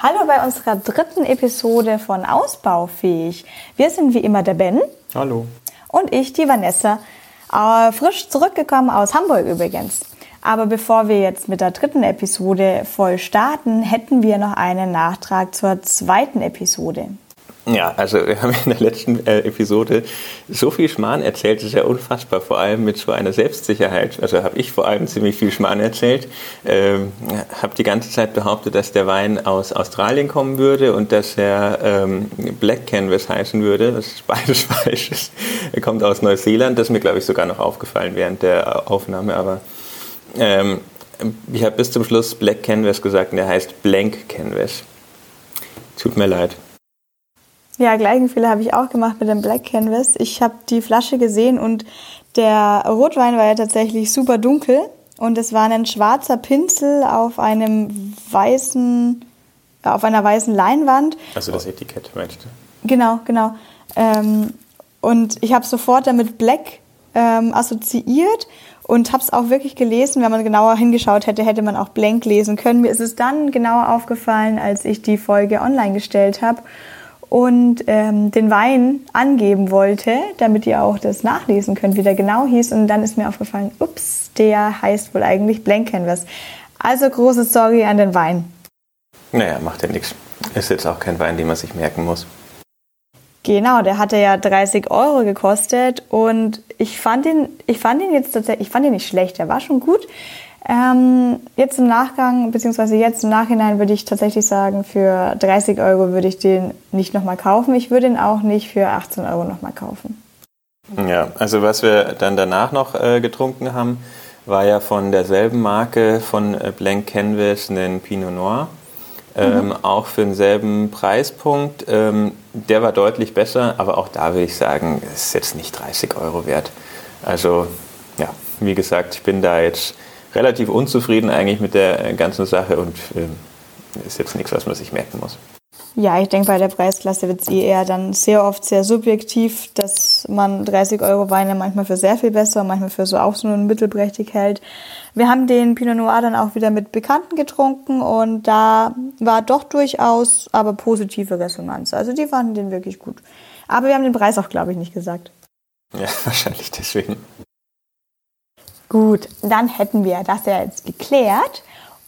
Hallo bei unserer dritten Episode von Ausbaufähig. Wir sind wie immer der Ben. Hallo. Und ich, die Vanessa. Äh, frisch zurückgekommen aus Hamburg übrigens. Aber bevor wir jetzt mit der dritten Episode voll starten, hätten wir noch einen Nachtrag zur zweiten Episode. Ja, also wir haben in der letzten äh, Episode so viel Schmarrn erzählt, das ist ja unfassbar, vor allem mit so einer Selbstsicherheit. Also habe ich vor allem ziemlich viel Schmarrn erzählt, ähm, habe die ganze Zeit behauptet, dass der Wein aus Australien kommen würde und dass er ähm, Black Canvas heißen würde. Das ist beides falsch. Er kommt aus Neuseeland, das ist mir, glaube ich, sogar noch aufgefallen während der Aufnahme, aber ähm, ich habe bis zum Schluss Black Canvas gesagt und der heißt Blank Canvas. Tut mir leid. Ja, gleichen Fehler habe ich auch gemacht mit dem Black Canvas. Ich habe die Flasche gesehen und der Rotwein war ja tatsächlich super dunkel und es war ein schwarzer Pinsel auf einem weißen, auf einer weißen Leinwand. Also das Etikett meinst du? Genau, genau. Ähm, und ich habe sofort damit Black ähm, assoziiert und habe es auch wirklich gelesen. Wenn man genauer hingeschaut hätte, hätte man auch Blank lesen können. Mir ist es dann genauer aufgefallen, als ich die Folge online gestellt habe und ähm, den Wein angeben wollte, damit ihr auch das nachlesen könnt, wie der genau hieß. Und dann ist mir aufgefallen, ups, der heißt wohl eigentlich Blank Canvas. Also große Sorry an den Wein. Naja, macht ja nichts. Ist jetzt auch kein Wein, den man sich merken muss. Genau, der hatte ja 30 Euro gekostet und ich fand ihn, ich fand ihn jetzt tatsächlich, ich fand ihn nicht schlecht, der war schon gut. Ähm, jetzt im Nachgang, beziehungsweise jetzt im Nachhinein würde ich tatsächlich sagen, für 30 Euro würde ich den nicht nochmal kaufen. Ich würde ihn auch nicht für 18 Euro nochmal kaufen. Ja, also was wir dann danach noch äh, getrunken haben, war ja von derselben Marke von äh, Blank Canvas einen Pinot Noir. Ähm, mhm. Auch für denselben Preispunkt. Ähm, der war deutlich besser, aber auch da würde ich sagen, ist jetzt nicht 30 Euro wert. Also ja, wie gesagt, ich bin da jetzt relativ unzufrieden eigentlich mit der äh, ganzen Sache und äh, ist jetzt nichts, was man sich merken muss. Ja, ich denke, bei der Preisklasse wird es eh eher dann sehr oft sehr subjektiv, dass man 30 Euro Weine manchmal für sehr viel besser, manchmal für so auch so einen mittelprächtig hält. Wir haben den Pinot Noir dann auch wieder mit Bekannten getrunken und da war doch durchaus aber positive Resonanz. Also die fanden den wirklich gut. Aber wir haben den Preis auch, glaube ich, nicht gesagt. Ja, wahrscheinlich deswegen. Gut, dann hätten wir das ja jetzt geklärt.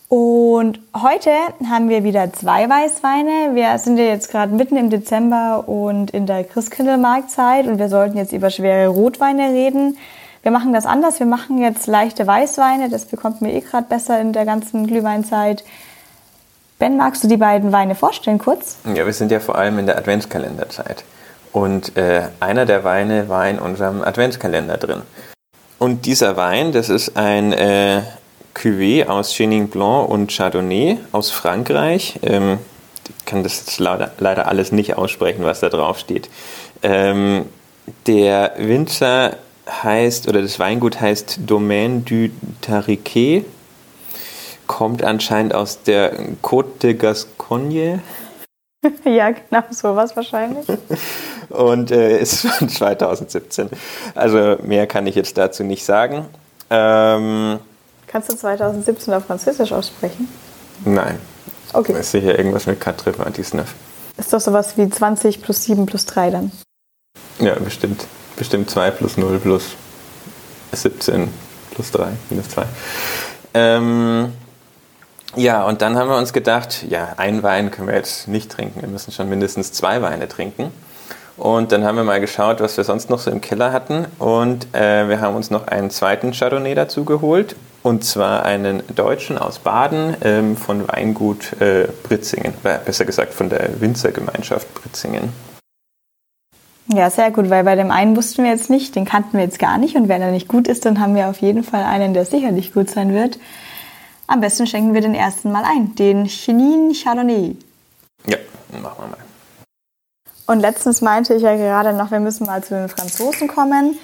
Und heute haben wir wieder zwei Weißweine. Wir sind ja jetzt gerade mitten im Dezember und in der Christkindlmarktzeit und wir sollten jetzt über schwere Rotweine reden. Wir machen das anders. Wir machen jetzt leichte Weißweine. Das bekommt mir eh gerade besser in der ganzen Glühweinzeit. Ben, magst du die beiden Weine vorstellen kurz? Ja, wir sind ja vor allem in der Adventskalenderzeit. Und äh, einer der Weine war in unserem Adventskalender drin. Und dieser Wein, das ist ein äh, Cuvée aus Chenin Blanc und Chardonnay aus Frankreich. Ähm, ich kann das jetzt leider, leider, alles nicht aussprechen, was da drauf steht. Ähm, der Winzer heißt, oder das Weingut heißt Domaine du Tariquet, kommt anscheinend aus der Côte de Gascogne. ja, genau, sowas wahrscheinlich. und äh, ist von 2017. Also mehr kann ich jetzt dazu nicht sagen. Ähm, Kannst du 2017 auf Französisch aussprechen? Nein. Okay. Ist sicher irgendwas mit 4 19. Ist doch sowas wie 20 plus 7 plus 3 dann? Ja, bestimmt. Bestimmt 2 plus 0 plus 17 plus 3 minus 2. Ähm, ja, und dann haben wir uns gedacht, ja, ein Wein können wir jetzt nicht trinken. Wir müssen schon mindestens zwei Weine trinken. Und dann haben wir mal geschaut, was wir sonst noch so im Keller hatten. Und äh, wir haben uns noch einen zweiten Chardonnay dazu geholt. Und zwar einen deutschen aus Baden ähm, von Weingut äh, Britzingen. Besser gesagt von der Winzergemeinschaft Britzingen. Ja, sehr gut, weil bei dem einen wussten wir jetzt nicht, den kannten wir jetzt gar nicht. Und wenn er nicht gut ist, dann haben wir auf jeden Fall einen, der sicherlich gut sein wird. Am besten schenken wir den ersten mal ein, den Chenin Chardonnay. Ja, machen wir mal. Und letztens meinte ich ja gerade noch, wir müssen mal zu den Franzosen kommen.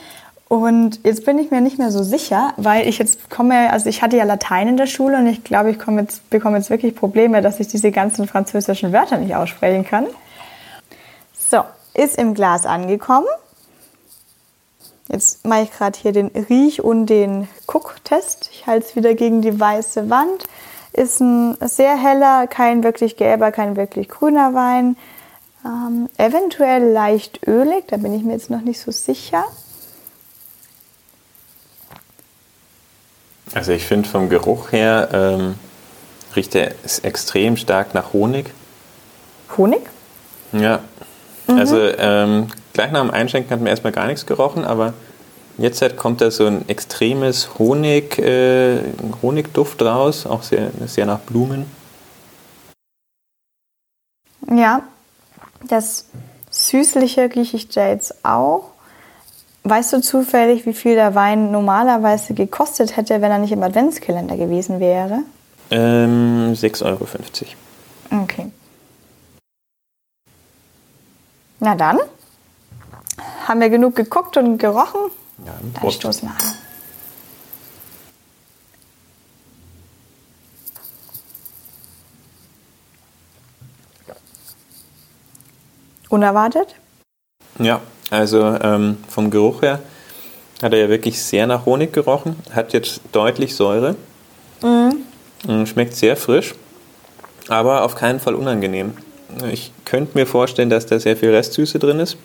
Und jetzt bin ich mir nicht mehr so sicher, weil ich jetzt komme, also ich hatte ja Latein in der Schule und ich glaube, ich jetzt, bekomme jetzt wirklich Probleme, dass ich diese ganzen französischen Wörter nicht aussprechen kann. So, ist im Glas angekommen. Jetzt mache ich gerade hier den Riech- und den Gucktest. Ich halte es wieder gegen die weiße Wand. Ist ein sehr heller, kein wirklich gelber, kein wirklich grüner Wein. Ähm, eventuell leicht ölig, da bin ich mir jetzt noch nicht so sicher. Also ich finde vom Geruch her ähm, riecht er extrem stark nach Honig. Honig? Ja. Mhm. Also ähm, gleich nach dem Einschenken hat man erstmal gar nichts gerochen, aber jetzt halt kommt da so ein extremes Honig, äh, Honigduft raus, auch sehr, sehr nach Blumen. Ja, das Süßliche rieche ich da jetzt auch. Weißt du zufällig, wie viel der Wein normalerweise gekostet hätte, wenn er nicht im Adventskalender gewesen wäre? Ähm, 6,50 Euro. Okay. Na dann, haben wir genug geguckt und gerochen? Ja, dann stoßen wir an. Unerwartet? Ja, also ähm, vom Geruch her hat er ja wirklich sehr nach Honig gerochen, hat jetzt deutlich Säure, mhm. schmeckt sehr frisch, aber auf keinen Fall unangenehm. Ich könnte mir vorstellen, dass da sehr viel Restsüße drin ist.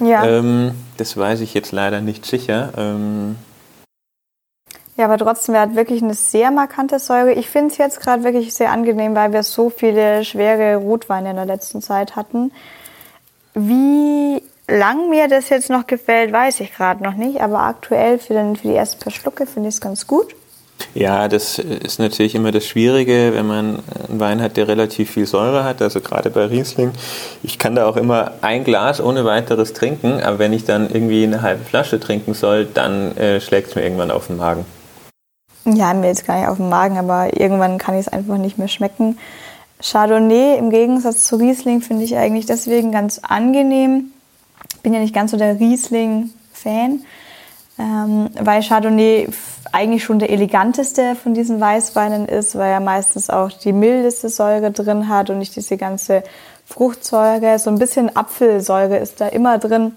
Ja. Ähm, das weiß ich jetzt leider nicht sicher. Ähm, ja, aber trotzdem, er hat wirklich eine sehr markante Säure. Ich finde es jetzt gerade wirklich sehr angenehm, weil wir so viele schwere Rotweine in der letzten Zeit hatten. Wie lang mir das jetzt noch gefällt, weiß ich gerade noch nicht, aber aktuell für, den, für die ersten paar Schlucke finde ich es ganz gut. Ja, das ist natürlich immer das Schwierige, wenn man einen Wein hat, der relativ viel Säure hat, also gerade bei Riesling. Ich kann da auch immer ein Glas ohne weiteres trinken, aber wenn ich dann irgendwie eine halbe Flasche trinken soll, dann äh, schlägt es mir irgendwann auf den Magen. Ja, mir jetzt gar nicht auf den Magen, aber irgendwann kann ich es einfach nicht mehr schmecken. Chardonnay im Gegensatz zu Riesling finde ich eigentlich deswegen ganz angenehm. Bin ja nicht ganz so der Riesling-Fan, ähm, weil Chardonnay eigentlich schon der eleganteste von diesen Weißweinen ist, weil er meistens auch die mildeste Säure drin hat und nicht diese ganze Fruchtsäure. So ein bisschen Apfelsäure ist da immer drin.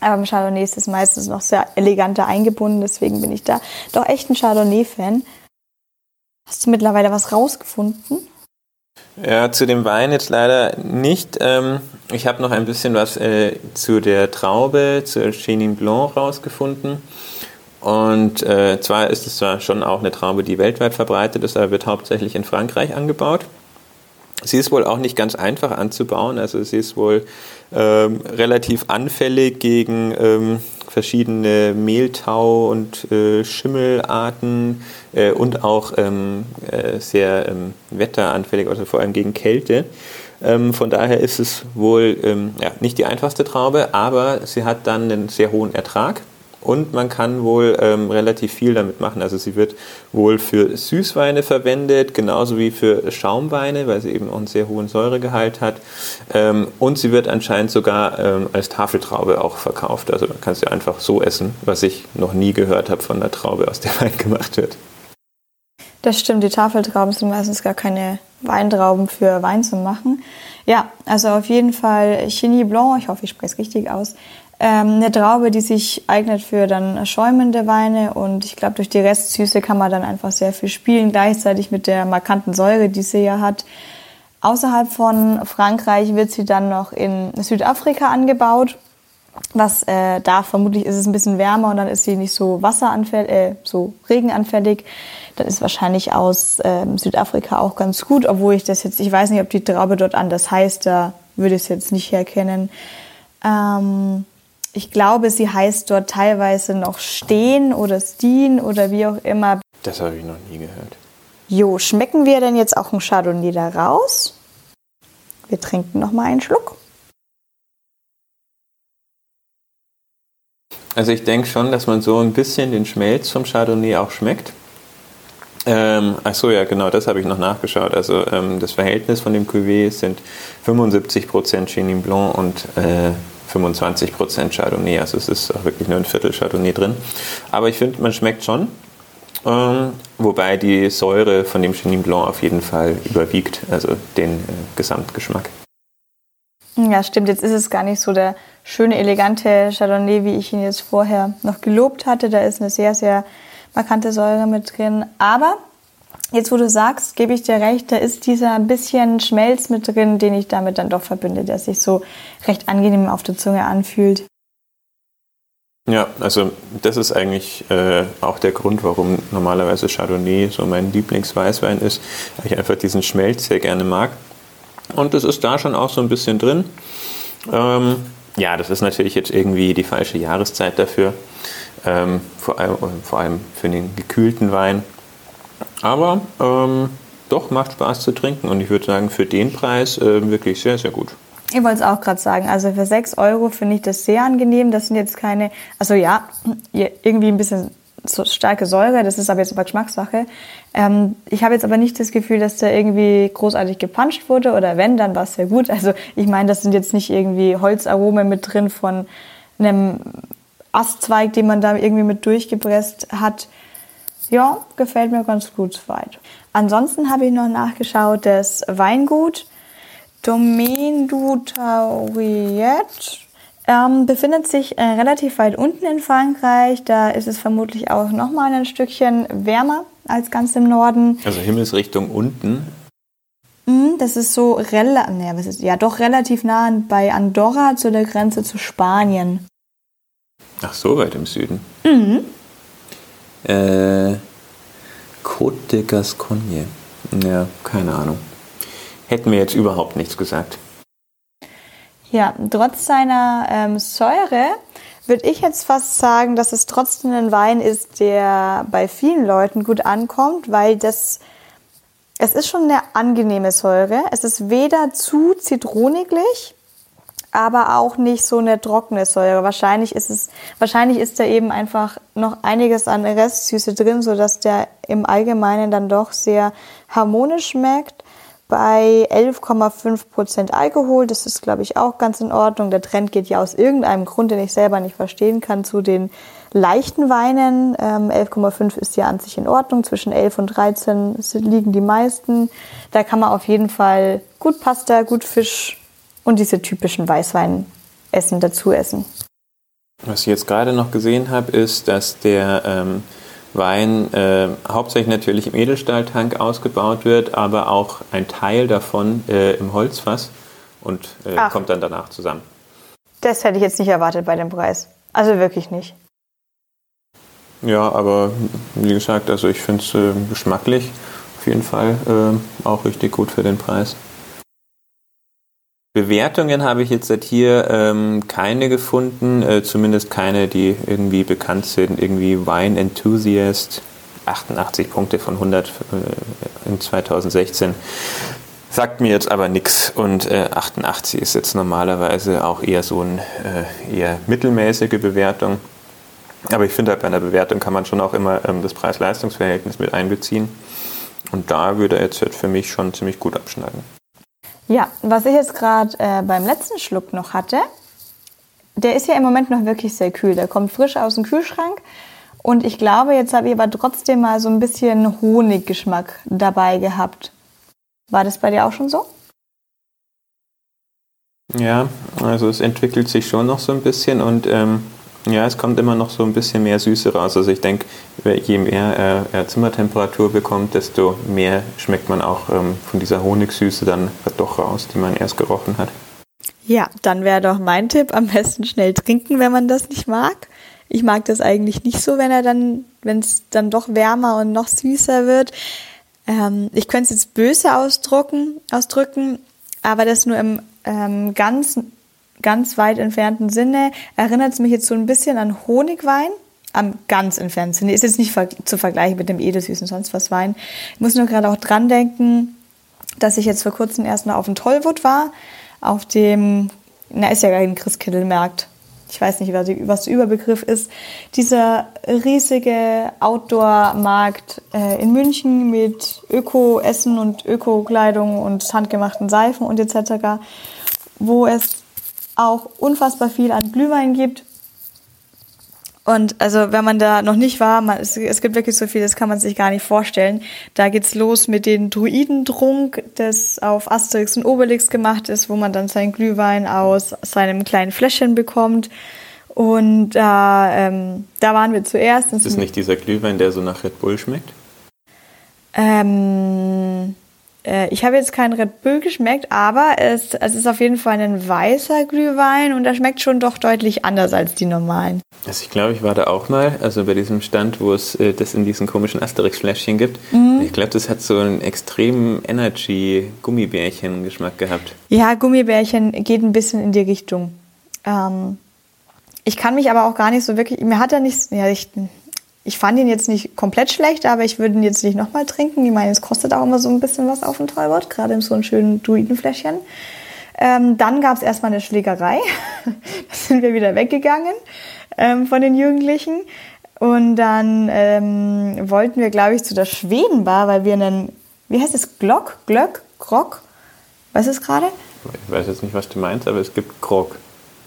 Aber im Chardonnay ist es meistens noch sehr eleganter eingebunden, deswegen bin ich da doch echt ein Chardonnay-Fan. Hast du mittlerweile was rausgefunden? Ja, zu dem Wein jetzt leider nicht. Ähm, ich habe noch ein bisschen was äh, zu der Traube, zur Chenin Blanc rausgefunden. Und äh, zwar ist es zwar schon auch eine Traube, die weltweit verbreitet ist, aber wird hauptsächlich in Frankreich angebaut. Sie ist wohl auch nicht ganz einfach anzubauen, also sie ist wohl ähm, relativ anfällig gegen ähm, verschiedene Mehltau- und äh, Schimmelarten äh, und auch ähm, äh, sehr ähm, wetteranfällig, also vor allem gegen Kälte. Ähm, von daher ist es wohl ähm, ja, nicht die einfachste Traube, aber sie hat dann einen sehr hohen Ertrag und man kann wohl ähm, relativ viel damit machen. Also sie wird wohl für Süßweine verwendet, genauso wie für Schaumweine, weil sie eben auch einen sehr hohen Säuregehalt hat. Ähm, und sie wird anscheinend sogar ähm, als Tafeltraube auch verkauft. Also man kann sie einfach so essen, was ich noch nie gehört habe von einer Traube, aus der Wein gemacht wird. Das stimmt, die Tafeltrauben sind meistens gar keine Weintrauben für Wein zu machen. Ja, also auf jeden Fall Chini Blanc, ich hoffe, ich spreche es richtig aus, ähm, eine Traube, die sich eignet für dann schäumende Weine und ich glaube, durch die Restsüße kann man dann einfach sehr viel spielen, gleichzeitig mit der markanten Säure, die sie ja hat. Außerhalb von Frankreich wird sie dann noch in Südafrika angebaut. Was äh, da vermutlich ist es ein bisschen wärmer und dann ist sie nicht so wasseranfällig, äh, so regenanfällig. Dann ist wahrscheinlich aus äh, Südafrika auch ganz gut, obwohl ich das jetzt, ich weiß nicht, ob die Traube dort anders heißt, da würde ich es jetzt nicht herkennen. Ähm, ich glaube, sie heißt dort teilweise noch Stehen oder Steen oder wie auch immer. Das habe ich noch nie gehört. Jo, schmecken wir denn jetzt auch ein Chardonnay da raus? Wir trinken noch mal einen Schluck. Also ich denke schon, dass man so ein bisschen den Schmelz vom Chardonnay auch schmeckt. Ähm, achso, ja, genau, das habe ich noch nachgeschaut. Also ähm, das Verhältnis von dem Cuvée sind 75% Chenin Blanc und äh, 25% Chardonnay. Also es ist auch wirklich nur ein Viertel Chardonnay drin. Aber ich finde, man schmeckt schon. Ähm, wobei die Säure von dem Chenin Blanc auf jeden Fall überwiegt, also den äh, Gesamtgeschmack. Ja, stimmt. Jetzt ist es gar nicht so der schöne, elegante Chardonnay, wie ich ihn jetzt vorher noch gelobt hatte. Da ist eine sehr, sehr markante Säure mit drin. Aber Jetzt, wo du sagst, gebe ich dir recht, da ist dieser bisschen Schmelz mit drin, den ich damit dann doch verbinde, der sich so recht angenehm auf der Zunge anfühlt. Ja, also das ist eigentlich äh, auch der Grund, warum normalerweise Chardonnay so mein Lieblingsweißwein ist, weil ich einfach diesen Schmelz sehr gerne mag. Und das ist da schon auch so ein bisschen drin. Ähm, ja, das ist natürlich jetzt irgendwie die falsche Jahreszeit dafür, ähm, vor, allem, vor allem für den gekühlten Wein. Aber ähm, doch macht Spaß zu trinken und ich würde sagen, für den Preis äh, wirklich sehr, sehr gut. Ich wollte es auch gerade sagen, also für 6 Euro finde ich das sehr angenehm. Das sind jetzt keine, also ja, irgendwie ein bisschen so starke Säure, das ist aber jetzt aber Geschmackssache. Ähm, ich habe jetzt aber nicht das Gefühl, dass da irgendwie großartig gepanscht wurde oder wenn, dann war es sehr gut. Also ich meine, das sind jetzt nicht irgendwie Holzaromen mit drin von einem Astzweig, den man da irgendwie mit durchgepresst hat. Ja, gefällt mir ganz gut soweit. Ansonsten habe ich noch nachgeschaut, das Weingut Domaine du Tauriet ähm, befindet sich äh, relativ weit unten in Frankreich. Da ist es vermutlich auch nochmal ein Stückchen wärmer als ganz im Norden. Also Himmelsrichtung unten. Mhm, das ist so rela nee, ist, ja, doch relativ nah bei Andorra zu der Grenze zu Spanien. Ach, so weit im Süden. Mhm. Äh, Côte de Gascogne. Ja, keine Ahnung. Hätten wir jetzt überhaupt nichts gesagt. Ja, trotz seiner ähm, Säure würde ich jetzt fast sagen, dass es trotzdem ein Wein ist, der bei vielen Leuten gut ankommt, weil das es ist schon eine angenehme Säure. Es ist weder zu zitroniglich, aber auch nicht so eine trockene Säure. Wahrscheinlich ist es, wahrscheinlich ist da eben einfach noch einiges an Restsüße drin, so dass der im Allgemeinen dann doch sehr harmonisch schmeckt bei 11,5 Prozent Alkohol. Das ist, glaube ich, auch ganz in Ordnung. Der Trend geht ja aus irgendeinem Grund, den ich selber nicht verstehen kann, zu den leichten Weinen. Ähm, 11,5 ist ja an sich in Ordnung. Zwischen 11 und 13 liegen die meisten. Da kann man auf jeden Fall gut Pasta, gut Fisch und diese typischen Weißweinessen dazu essen. Was ich jetzt gerade noch gesehen habe, ist, dass der ähm, Wein äh, hauptsächlich natürlich im Edelstahltank ausgebaut wird, aber auch ein Teil davon äh, im Holzfass und äh, kommt dann danach zusammen. Das hätte ich jetzt nicht erwartet bei dem Preis. Also wirklich nicht. Ja, aber wie gesagt, also ich finde es äh, geschmacklich auf jeden Fall äh, auch richtig gut für den Preis. Bewertungen habe ich jetzt seit hier ähm, keine gefunden, äh, zumindest keine, die irgendwie bekannt sind. Irgendwie Wine Enthusiast, 88 Punkte von 100 äh, in 2016. Sagt mir jetzt aber nichts und äh, 88 ist jetzt normalerweise auch eher so eine äh, eher mittelmäßige Bewertung. Aber ich finde halt bei einer Bewertung kann man schon auch immer ähm, das Preis-Leistungs-Verhältnis mit einbeziehen. Und da würde er jetzt für mich schon ziemlich gut abschneiden. Ja, was ich jetzt gerade äh, beim letzten Schluck noch hatte, der ist ja im Moment noch wirklich sehr kühl. Der kommt frisch aus dem Kühlschrank. Und ich glaube, jetzt habe ich aber trotzdem mal so ein bisschen Honiggeschmack dabei gehabt. War das bei dir auch schon so? Ja, also es entwickelt sich schon noch so ein bisschen und ähm, ja, es kommt immer noch so ein bisschen mehr Süße raus. Also ich denke, je mehr er, Zimmertemperatur bekommt, desto mehr schmeckt man auch ähm, von dieser Honigsüße dann doch raus, die man erst gerochen hat. Ja, dann wäre doch mein Tipp, am besten schnell trinken, wenn man das nicht mag. Ich mag das eigentlich nicht so, wenn er dann, wenn es dann doch wärmer und noch süßer wird. Ähm, ich könnte es jetzt böse ausdrucken, ausdrücken, aber das nur im ähm, ganz ganz weit entfernten Sinne erinnert es mich jetzt so ein bisschen an Honigwein. Am ganz entfernten Sinne. Ist jetzt nicht zu vergleichen mit dem edelsüßen sonst was Wein. Ich muss nur gerade auch dran denken, dass ich jetzt vor kurzem erst noch auf dem Tollwood war. Auf dem, na, ist ja gar kein Christkindlmarkt. Ich weiß nicht, was der Überbegriff ist. Dieser riesige Outdoor-Markt äh, in München mit Öko-Essen und Öko-Kleidung und handgemachten Seifen und etc., wo es auch unfassbar viel an Glühwein gibt. Und also wenn man da noch nicht war, man, es, es, gibt wirklich so viel, das kann man sich gar nicht vorstellen. Da geht's los mit dem Druidentrunk, das auf Asterix und Obelix gemacht ist, wo man dann seinen Glühwein aus seinem kleinen Fläschchen bekommt. Und äh, ähm, da waren wir zuerst. Ist das nicht dieser Glühwein, der so nach Red Bull schmeckt? Ähm, äh, ich habe jetzt keinen Red Bull geschmeckt, aber es, es ist auf jeden Fall ein weißer Glühwein und der schmeckt schon doch deutlich anders als die normalen. Also ich glaube, ich war da auch mal, also bei diesem Stand, wo es äh, das in diesen komischen Asterix-Fläschchen gibt. Mhm. Ich glaube, das hat so einen extremen Energy-Gummibärchen-Geschmack gehabt. Ja, Gummibärchen geht ein bisschen in die Richtung. Ähm, ich kann mich aber auch gar nicht so wirklich, mir hat er nichts, ja, ich, ich fand ihn jetzt nicht komplett schlecht, aber ich würde ihn jetzt nicht nochmal trinken. Ich meine, es kostet auch immer so ein bisschen was auf dem Treuwort, gerade in so einem schönen Druidenfläschchen. Ähm, dann gab es erstmal eine Schlägerei. da sind wir wieder weggegangen ähm, von den Jugendlichen. Und dann ähm, wollten wir, glaube ich, zu der Schwedenbar, weil wir einen, wie heißt es, Glock, Glöck, Grog? Was ist gerade? Ich weiß jetzt nicht, was du meinst, aber es gibt Grog.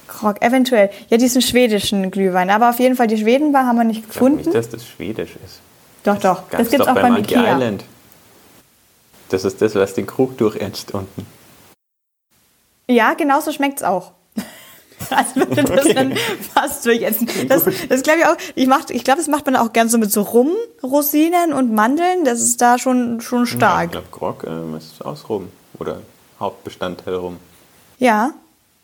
Grog, eventuell. Ja, diesen schwedischen Glühwein. Aber auf jeden Fall, die Schwedenbar haben wir nicht gefunden. Ich glaube nicht, dass das schwedisch ist. Doch, doch. Das, das gibt es auch beim Monkey Ikea. Island. Das ist das, was den Krug durchätzt unten. Ja, genauso schmeckt es auch. Also würde das okay. dann fast durchessen. Das, das glaube ich auch. Ich, mach, ich glaube, das macht man auch gern so mit so Rum, Rosinen und Mandeln. Das ist da schon, schon stark. Ja, ich glaube, Grog ähm, ist aus Rum oder Hauptbestandteil Rum. Ja,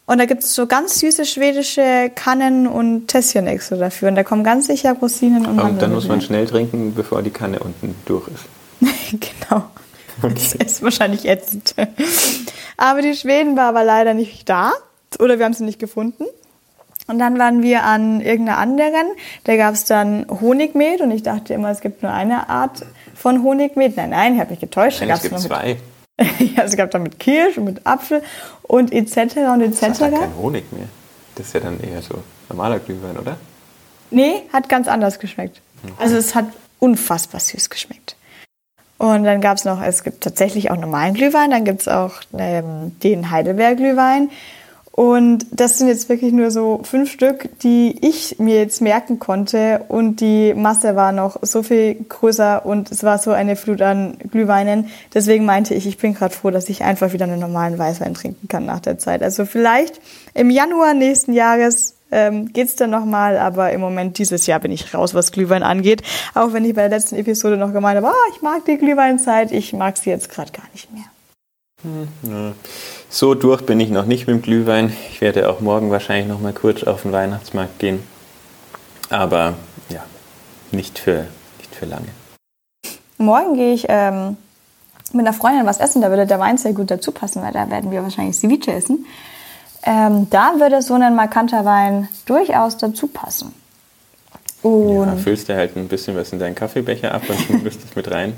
und da gibt es so ganz süße schwedische Kannen und Tässchen extra dafür. Und da kommen ganz sicher Rosinen und Mandeln. Und dann muss man schnell trinken, bevor die Kanne unten durch ist. genau. Okay. Das ist wahrscheinlich ätzend. Aber die Schweden war aber leider nicht da. Oder wir haben sie nicht gefunden. Und dann waren wir an irgendeiner anderen. Da gab es dann Honigmet. Und ich dachte immer, es gibt nur eine Art von Honigmet. Nein, nein, ich habe mich getäuscht. Nein, es gibt zwei. ja, es gab dann mit Kirsch und mit Apfel und etc. und etc. Das ja kein Honig mehr. Das ist ja dann eher so normaler Glühwein, oder? Nee, hat ganz anders geschmeckt. Okay. Also es hat unfassbar süß geschmeckt. Und dann gab es noch, es gibt tatsächlich auch normalen Glühwein, dann gibt es auch ähm, den Heidelberg-Glühwein. Und das sind jetzt wirklich nur so fünf Stück, die ich mir jetzt merken konnte. Und die Masse war noch so viel größer und es war so eine Flut an Glühweinen. Deswegen meinte ich, ich bin gerade froh, dass ich einfach wieder einen normalen Weißwein trinken kann nach der Zeit. Also vielleicht im Januar nächsten Jahres ähm, geht's dann nochmal, aber im Moment dieses Jahr bin ich raus, was Glühwein angeht. Auch wenn ich bei der letzten Episode noch gemeint habe, oh, ich mag die Glühweinzeit, ich mag sie jetzt gerade gar nicht mehr. Hm, so durch bin ich noch nicht mit dem Glühwein. Ich werde auch morgen wahrscheinlich noch mal kurz auf den Weihnachtsmarkt gehen. Aber ja, nicht für, nicht für lange. Morgen gehe ich ähm, mit einer Freundin was essen. Da würde der Wein sehr gut dazu passen, weil da werden wir wahrscheinlich Ceviche essen. Ähm, da würde so ein markanter Wein durchaus dazu passen. Und ja, füllst du halt ein bisschen was in deinen Kaffeebecher ab und schmuggelst es mit rein.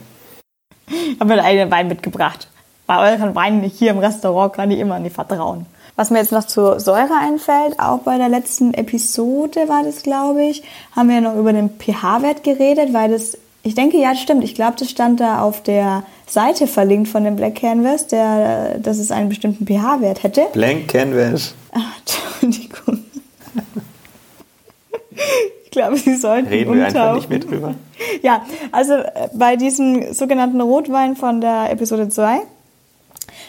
Habe mir einen Wein mitgebracht bei euren Weinen hier im Restaurant kann ich immer nicht vertrauen. Was mir jetzt noch zur Säure einfällt, auch bei der letzten Episode war das, glaube ich, haben wir noch über den pH-Wert geredet, weil das, ich denke, ja, stimmt. Ich glaube, das stand da auf der Seite verlinkt von dem Black Canvas, der, dass es einen bestimmten pH-Wert hätte. Blank Canvas. Ach, Entschuldigung. Ich glaube, Sie sollten Reden wir einfach nicht mehr drüber. Ja, also äh, bei diesem sogenannten Rotwein von der Episode 2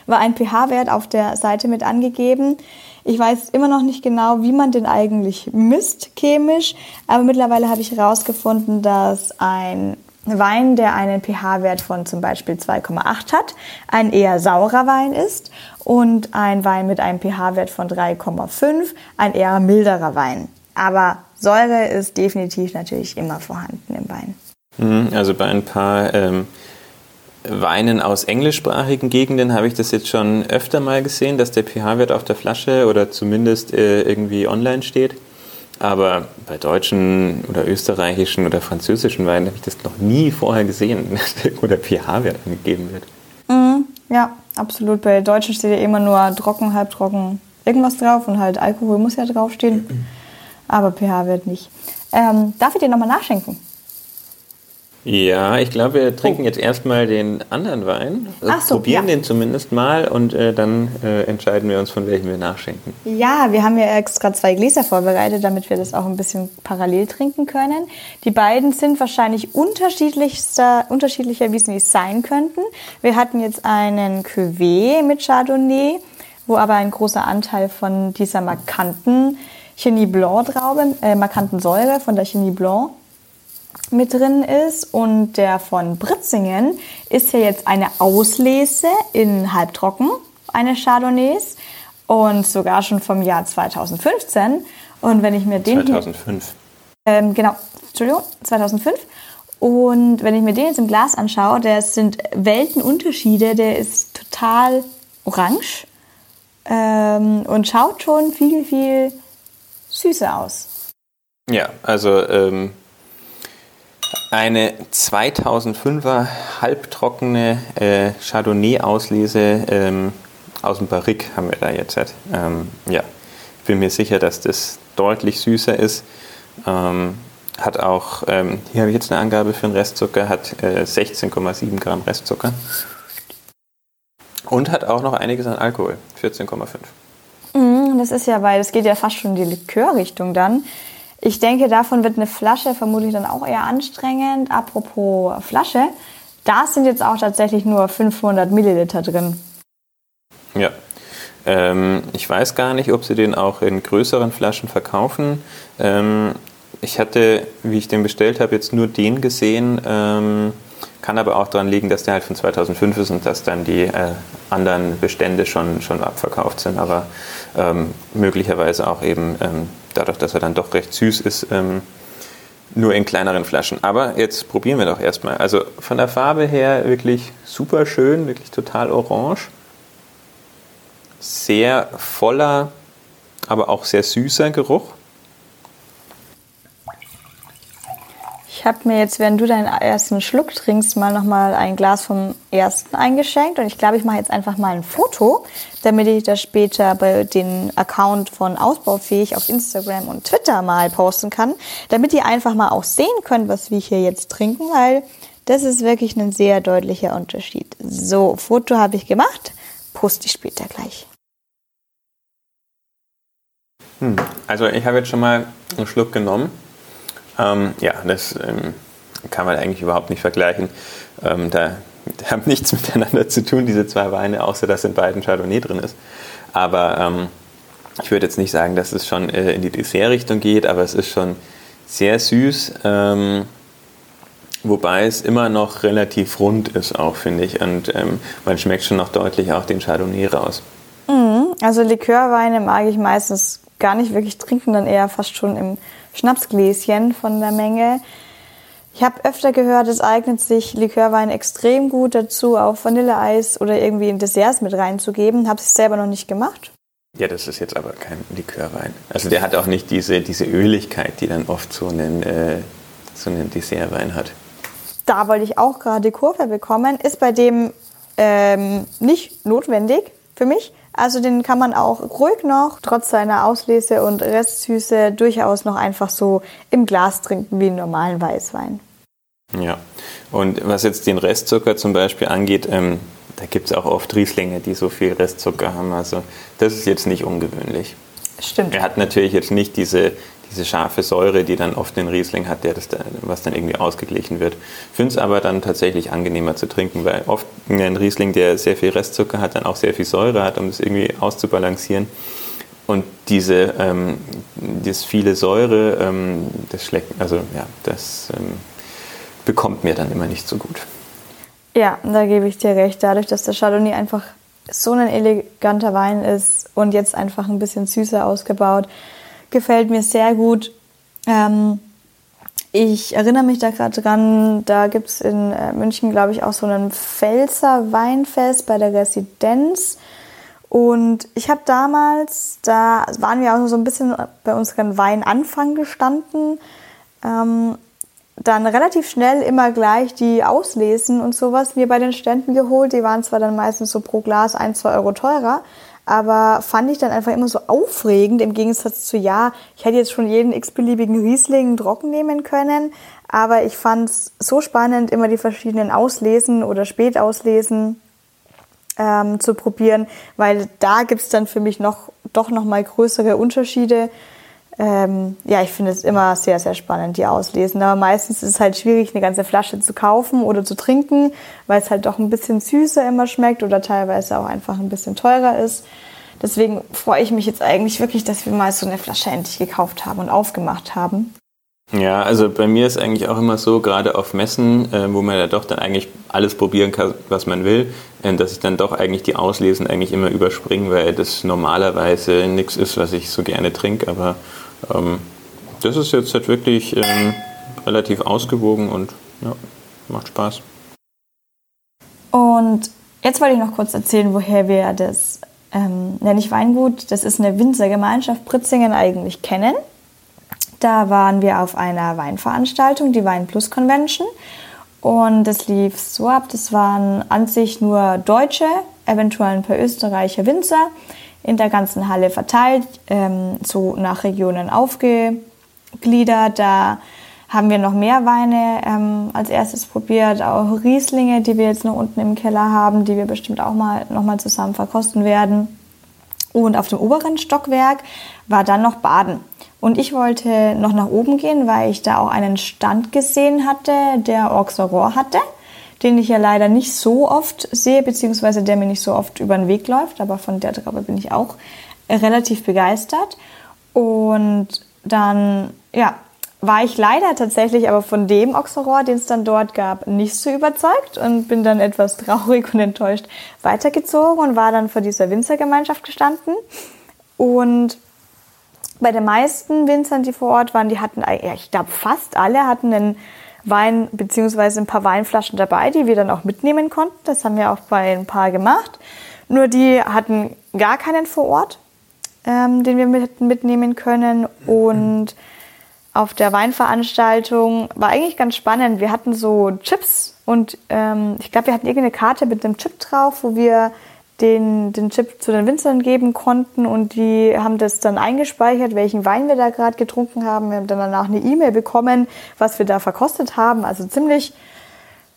war ein pH-Wert auf der Seite mit angegeben. Ich weiß immer noch nicht genau, wie man den eigentlich misst chemisch, aber mittlerweile habe ich herausgefunden, dass ein Wein, der einen pH-Wert von zum Beispiel 2,8 hat, ein eher saurer Wein ist und ein Wein mit einem pH-Wert von 3,5 ein eher milderer Wein. Aber Säure ist definitiv natürlich immer vorhanden im Wein. Mhm, also bei ein paar ähm, Weinen aus englischsprachigen Gegenden habe ich das jetzt schon öfter mal gesehen, dass der pH-Wert auf der Flasche oder zumindest äh, irgendwie online steht. Aber bei deutschen oder österreichischen oder französischen Weinen habe ich das noch nie vorher gesehen, dass irgendwo der pH-Wert angegeben wird. Mhm, ja, absolut. Bei deutschen steht ja immer nur trocken, halbtrocken, irgendwas drauf und halt Alkohol muss ja draufstehen. Aber pH-Wert nicht. Ähm, darf ich dir nochmal nachschenken? Ja, ich glaube, wir trinken oh. jetzt erstmal den anderen Wein. Ach so, Probieren ja. den zumindest mal und äh, dann äh, entscheiden wir uns, von welchem wir nachschenken. Ja, wir haben ja extra zwei Gläser vorbereitet, damit wir das auch ein bisschen parallel trinken können. Die beiden sind wahrscheinlich unterschiedlichster, unterschiedlicher, wie sie sein könnten. Wir hatten jetzt einen Cuvée mit Chardonnay, wo aber ein großer Anteil von dieser markanten Chenis Blanc Traube, äh, markanten Säure von der Chenis Blanc mit drin ist. Und der von Britzingen ist ja jetzt eine Auslese in Halbtrocken, eine Chardonnays. Und sogar schon vom Jahr 2015. Und wenn ich mir den 2005. Hier, ähm, genau, Entschuldigung, 2005. Und wenn ich mir den jetzt im Glas anschaue, das sind Weltenunterschiede. Der ist total orange ähm, und schaut schon viel, viel süßer aus. Ja, also ähm, eine 2005er halbtrockene äh, Chardonnay-Auslese ähm, aus dem Barrique haben wir da jetzt. Ähm, ja, ich bin mir sicher, dass das deutlich süßer ist. Ähm, hat auch, ähm, hier habe ich jetzt eine Angabe für den Restzucker, hat äh, 16,7 Gramm Restzucker. Und hat auch noch einiges an Alkohol, 14,5. Mm, das ist ja, weil es geht ja fast schon in die Likörrichtung dann. Ich denke, davon wird eine Flasche vermutlich dann auch eher anstrengend. Apropos Flasche, da sind jetzt auch tatsächlich nur 500 Milliliter drin. Ja. Ähm, ich weiß gar nicht, ob sie den auch in größeren Flaschen verkaufen. Ähm, ich hatte, wie ich den bestellt habe, jetzt nur den gesehen. Ähm, kann aber auch daran liegen, dass der halt von 2005 ist und dass dann die äh, anderen Bestände schon, schon abverkauft sind. Aber ähm, möglicherweise auch eben ähm, dadurch, dass er dann doch recht süß ist, ähm, nur in kleineren Flaschen. Aber jetzt probieren wir doch erstmal. Also von der Farbe her wirklich super schön, wirklich total orange. Sehr voller, aber auch sehr süßer Geruch. Ich habe mir jetzt, wenn du deinen ersten Schluck trinkst, mal nochmal ein Glas vom ersten eingeschenkt. Und ich glaube, ich mache jetzt einfach mal ein Foto, damit ich das später bei den Account von Ausbaufähig auf Instagram und Twitter mal posten kann, damit ihr einfach mal auch sehen könnt, was wir hier jetzt trinken, weil das ist wirklich ein sehr deutlicher Unterschied. So, Foto habe ich gemacht, poste ich später gleich. Hm. Also ich habe jetzt schon mal einen Schluck genommen ähm, ja, das ähm, kann man eigentlich überhaupt nicht vergleichen. Ähm, da haben nichts miteinander zu tun, diese zwei Weine, außer dass in beiden Chardonnay drin ist. Aber ähm, ich würde jetzt nicht sagen, dass es schon äh, in die Dessertrichtung geht, aber es ist schon sehr süß. Ähm, wobei es immer noch relativ rund ist, auch finde ich. Und ähm, man schmeckt schon noch deutlich auch den Chardonnay raus. Mhm. Also Likörweine mag ich meistens gar nicht wirklich trinken, dann eher fast schon im Schnapsgläschen von der Menge. Ich habe öfter gehört, es eignet sich Likörwein extrem gut dazu, auf Vanilleeis oder irgendwie in Desserts mit reinzugeben. Habe es selber noch nicht gemacht. Ja, das ist jetzt aber kein Likörwein. Also der hat auch nicht diese, diese Öligkeit, die dann oft so einen, äh, so einen Dessertwein hat. Da wollte ich auch gerade die Kurve bekommen. Ist bei dem ähm, nicht notwendig für mich. Also den kann man auch ruhig noch, trotz seiner Auslese und Restsüße, durchaus noch einfach so im Glas trinken wie einen normalen Weißwein. Ja, und was jetzt den Restzucker zum Beispiel angeht, ähm, da gibt es auch oft Rieslinge, die so viel Restzucker haben. Also das ist jetzt nicht ungewöhnlich. Stimmt. Er hat natürlich jetzt nicht diese, diese scharfe Säure, die dann oft den Riesling hat, der das da, was dann irgendwie ausgeglichen wird. Ich finde es aber dann tatsächlich angenehmer zu trinken, weil oft ein Riesling, der sehr viel Restzucker hat, dann auch sehr viel Säure hat, um das irgendwie auszubalancieren. Und diese, ähm, das viele Säure, ähm, das schlägt, also ja, das ähm, bekommt mir dann immer nicht so gut. Ja, da gebe ich dir recht. Dadurch, dass der Chardonnay einfach so ein eleganter Wein ist und jetzt einfach ein bisschen süßer ausgebaut, gefällt mir sehr gut. Ähm, ich erinnere mich da gerade dran, da gibt es in äh, München, glaube ich, auch so einen Pfälzer Weinfest bei der Residenz. Und ich habe damals, da waren wir auch so ein bisschen bei unserem Weinanfang gestanden, ähm, dann relativ schnell immer gleich die Auslesen und sowas mir bei den Ständen geholt. Die waren zwar dann meistens so pro Glas ein, zwei Euro teurer, aber fand ich dann einfach immer so aufregend im Gegensatz zu, ja, ich hätte jetzt schon jeden x-beliebigen Riesling trocken nehmen können, aber ich fand es so spannend, immer die verschiedenen Auslesen oder Spätauslesen ähm, zu probieren, weil da gibt es dann für mich noch, doch nochmal größere Unterschiede. Ähm, ja, ich finde es immer sehr, sehr spannend, die auslesen. Aber meistens ist es halt schwierig, eine ganze Flasche zu kaufen oder zu trinken, weil es halt doch ein bisschen süßer immer schmeckt oder teilweise auch einfach ein bisschen teurer ist. Deswegen freue ich mich jetzt eigentlich wirklich, dass wir mal so eine Flasche endlich gekauft haben und aufgemacht haben. Ja, also bei mir ist eigentlich auch immer so, gerade auf Messen, äh, wo man ja doch dann eigentlich alles probieren kann, was man will, äh, dass ich dann doch eigentlich die Auslesen eigentlich immer überspringe, weil das normalerweise nichts ist, was ich so gerne trinke. Aber ähm, das ist jetzt halt wirklich ähm, relativ ausgewogen und ja, macht Spaß. Und jetzt wollte ich noch kurz erzählen, woher wir das, ähm, nenne ich Weingut, das ist eine Winzergemeinschaft Pritzingen eigentlich kennen. Da waren wir auf einer Weinveranstaltung, die Wein Plus Convention. Und es lief so ab, das waren an sich nur Deutsche, eventuell ein paar Österreicher Winzer, in der ganzen Halle verteilt, ähm, so nach Regionen aufgegliedert. Da haben wir noch mehr Weine ähm, als erstes probiert, auch Rieslinge, die wir jetzt noch unten im Keller haben, die wir bestimmt auch mal nochmal zusammen verkosten werden. Und auf dem oberen Stockwerk war dann noch Baden. Und ich wollte noch nach oben gehen, weil ich da auch einen Stand gesehen hatte, der Auxerrohr hatte, den ich ja leider nicht so oft sehe, beziehungsweise der mir nicht so oft über den Weg läuft. Aber von der Traube bin ich auch relativ begeistert. Und dann, ja, war ich leider tatsächlich aber von dem Auxerrohr, den es dann dort gab, nicht so überzeugt und bin dann etwas traurig und enttäuscht weitergezogen und war dann vor dieser Winzergemeinschaft gestanden. Und bei den meisten Winzern, die vor Ort waren, die hatten, ich glaube fast alle hatten einen Wein bzw. ein paar Weinflaschen dabei, die wir dann auch mitnehmen konnten. Das haben wir auch bei ein paar gemacht. Nur die hatten gar keinen vor Ort, ähm, den wir mit, mitnehmen können. Und auf der Weinveranstaltung war eigentlich ganz spannend. Wir hatten so Chips und ähm, ich glaube, wir hatten irgendeine Karte mit einem Chip drauf, wo wir den, den Chip zu den Winzern geben konnten und die haben das dann eingespeichert, welchen Wein wir da gerade getrunken haben. Wir haben dann danach eine E-Mail bekommen, was wir da verkostet haben. Also ziemlich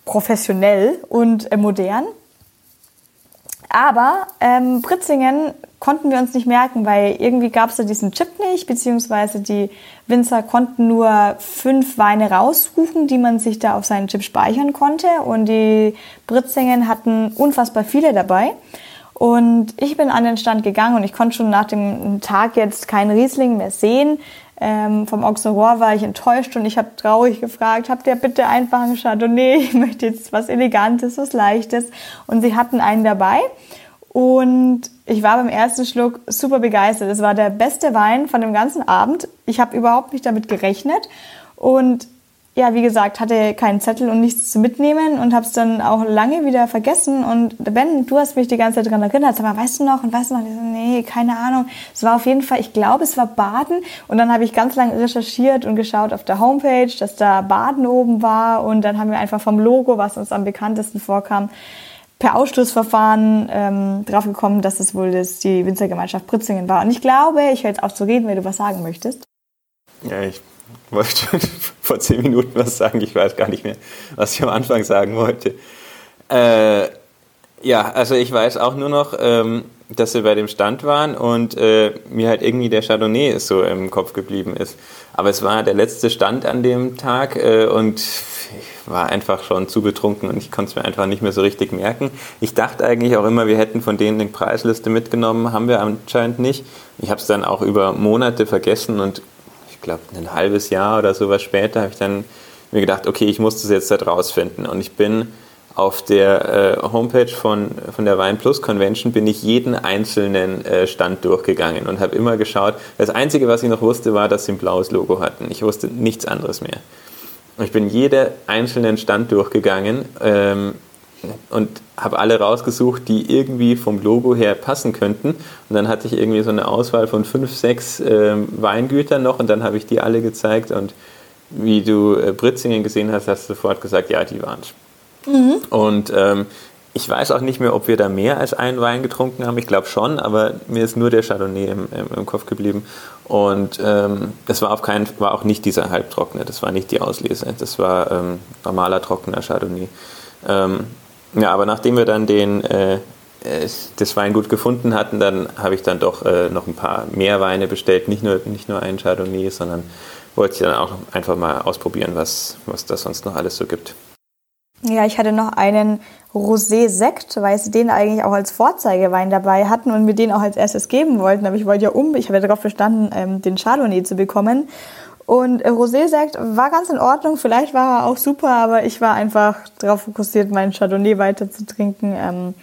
professionell und äh, modern. Aber ähm, Britzingen konnten wir uns nicht merken, weil irgendwie gab es da diesen Chip nicht, beziehungsweise die Winzer konnten nur fünf Weine raussuchen, die man sich da auf seinen Chip speichern konnte. Und die Britzingen hatten unfassbar viele dabei. Und ich bin an den Stand gegangen und ich konnte schon nach dem Tag jetzt keinen Riesling mehr sehen. Ähm, vom Auxerrois war ich enttäuscht und ich habe traurig gefragt, habt ihr bitte einfach einen Chardonnay? Ich möchte jetzt was Elegantes, was Leichtes. Und sie hatten einen dabei. Und ich war beim ersten Schluck super begeistert. Es war der beste Wein von dem ganzen Abend. Ich habe überhaupt nicht damit gerechnet. Und ja, wie gesagt, hatte keinen Zettel und nichts zu mitnehmen und habe es dann auch lange wieder vergessen. Und Ben, du hast mich die ganze Zeit daran erinnert. Sag mal, weißt du noch? Und weißt du noch? Ich so, nee, keine Ahnung. Es war auf jeden Fall, ich glaube, es war Baden. Und dann habe ich ganz lange recherchiert und geschaut auf der Homepage, dass da Baden oben war. Und dann haben wir einfach vom Logo, was uns am bekanntesten vorkam, per Ausschlussverfahren ähm, drauf gekommen, dass es wohl das, die Winzergemeinschaft Pritzingen war. Und ich glaube, ich höre jetzt auf zu reden, wenn du was sagen möchtest. Ja, ich wollte vor zehn Minuten was sagen. Ich weiß gar nicht mehr, was ich am Anfang sagen wollte. Äh, ja, also ich weiß auch nur noch, ähm, dass wir bei dem Stand waren und äh, mir halt irgendwie der Chardonnay so im Kopf geblieben ist. Aber es war der letzte Stand an dem Tag äh, und ich war einfach schon zu betrunken und ich konnte es mir einfach nicht mehr so richtig merken. Ich dachte eigentlich auch immer, wir hätten von denen eine Preisliste mitgenommen, haben wir anscheinend nicht. Ich habe es dann auch über Monate vergessen und glaube, ein halbes Jahr oder sowas später habe ich dann mir gedacht, okay, ich muss das jetzt halt rausfinden. Und ich bin auf der äh, Homepage von, von der Wein Plus Convention bin ich jeden einzelnen äh, Stand durchgegangen und habe immer geschaut. Das Einzige, was ich noch wusste, war, dass sie ein blaues Logo hatten. Ich wusste nichts anderes mehr. Ich bin jeden einzelnen Stand durchgegangen ähm, und habe alle rausgesucht, die irgendwie vom Logo her passen könnten. Und dann hatte ich irgendwie so eine Auswahl von fünf, sechs äh, Weingütern noch und dann habe ich die alle gezeigt. Und wie du äh, Britzingen gesehen hast, hast du sofort gesagt, ja, die waren es. Mhm. Und ähm, ich weiß auch nicht mehr, ob wir da mehr als einen Wein getrunken haben. Ich glaube schon, aber mir ist nur der Chardonnay im, im, im Kopf geblieben. Und ähm, das war auf keinen war auch nicht dieser halbtrockene, das war nicht die Auslese. Das war ähm, normaler trockener Chardonnay. Ähm, ja, aber nachdem wir dann den, äh, das Weingut gefunden hatten, dann habe ich dann doch äh, noch ein paar mehr Weine bestellt. Nicht nur, nicht nur einen Chardonnay, sondern wollte ich dann auch einfach mal ausprobieren, was, was das sonst noch alles so gibt. Ja, ich hatte noch einen Rosé-Sekt, weil sie den eigentlich auch als Vorzeigewein dabei hatten und mir den auch als erstes geben wollten. Aber ich wollte ja um, ich habe ja darauf verstanden, ähm, den Chardonnay zu bekommen. Und Rosé-Sekt war ganz in Ordnung, vielleicht war er auch super, aber ich war einfach darauf fokussiert, meinen Chardonnay weiter zu trinken. Ähm,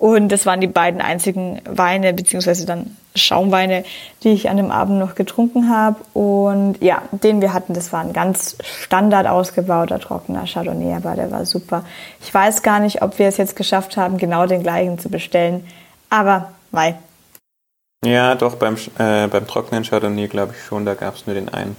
und das waren die beiden einzigen Weine, beziehungsweise dann Schaumweine, die ich an dem Abend noch getrunken habe. Und ja, den wir hatten, das war ein ganz standard ausgebauter, trockener Chardonnay, aber der war super. Ich weiß gar nicht, ob wir es jetzt geschafft haben, genau den gleichen zu bestellen. Aber, mei. Ja, doch, beim, äh, beim trockenen Chardonnay glaube ich schon, da gab es nur den einen.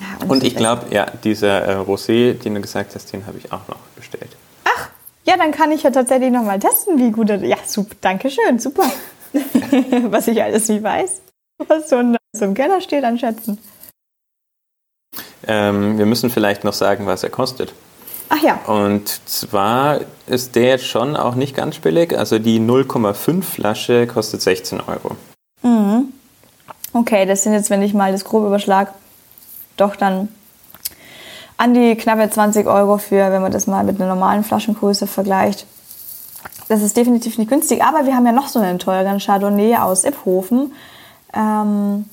Ja, und, ich glaube, ja, dieser äh, Rosé, den du gesagt hast, den habe ich auch noch bestellt. Ach, ja, dann kann ich ja tatsächlich noch mal testen, wie gut er Ja, super, danke schön, super. was ich alles nicht weiß, was so, in, so im Keller steht an Schätzen. Ähm, wir müssen vielleicht noch sagen, was er kostet. Ach ja. Und zwar ist der jetzt schon auch nicht ganz billig. Also die 0,5 Flasche kostet 16 Euro. Mhm. Okay, das sind jetzt, wenn ich mal das grob überschlag, doch dann an die knappe 20 Euro für, wenn man das mal mit einer normalen Flaschengröße vergleicht. Das ist definitiv nicht günstig, aber wir haben ja noch so einen teuren Chardonnay aus Iphofen. Ähm,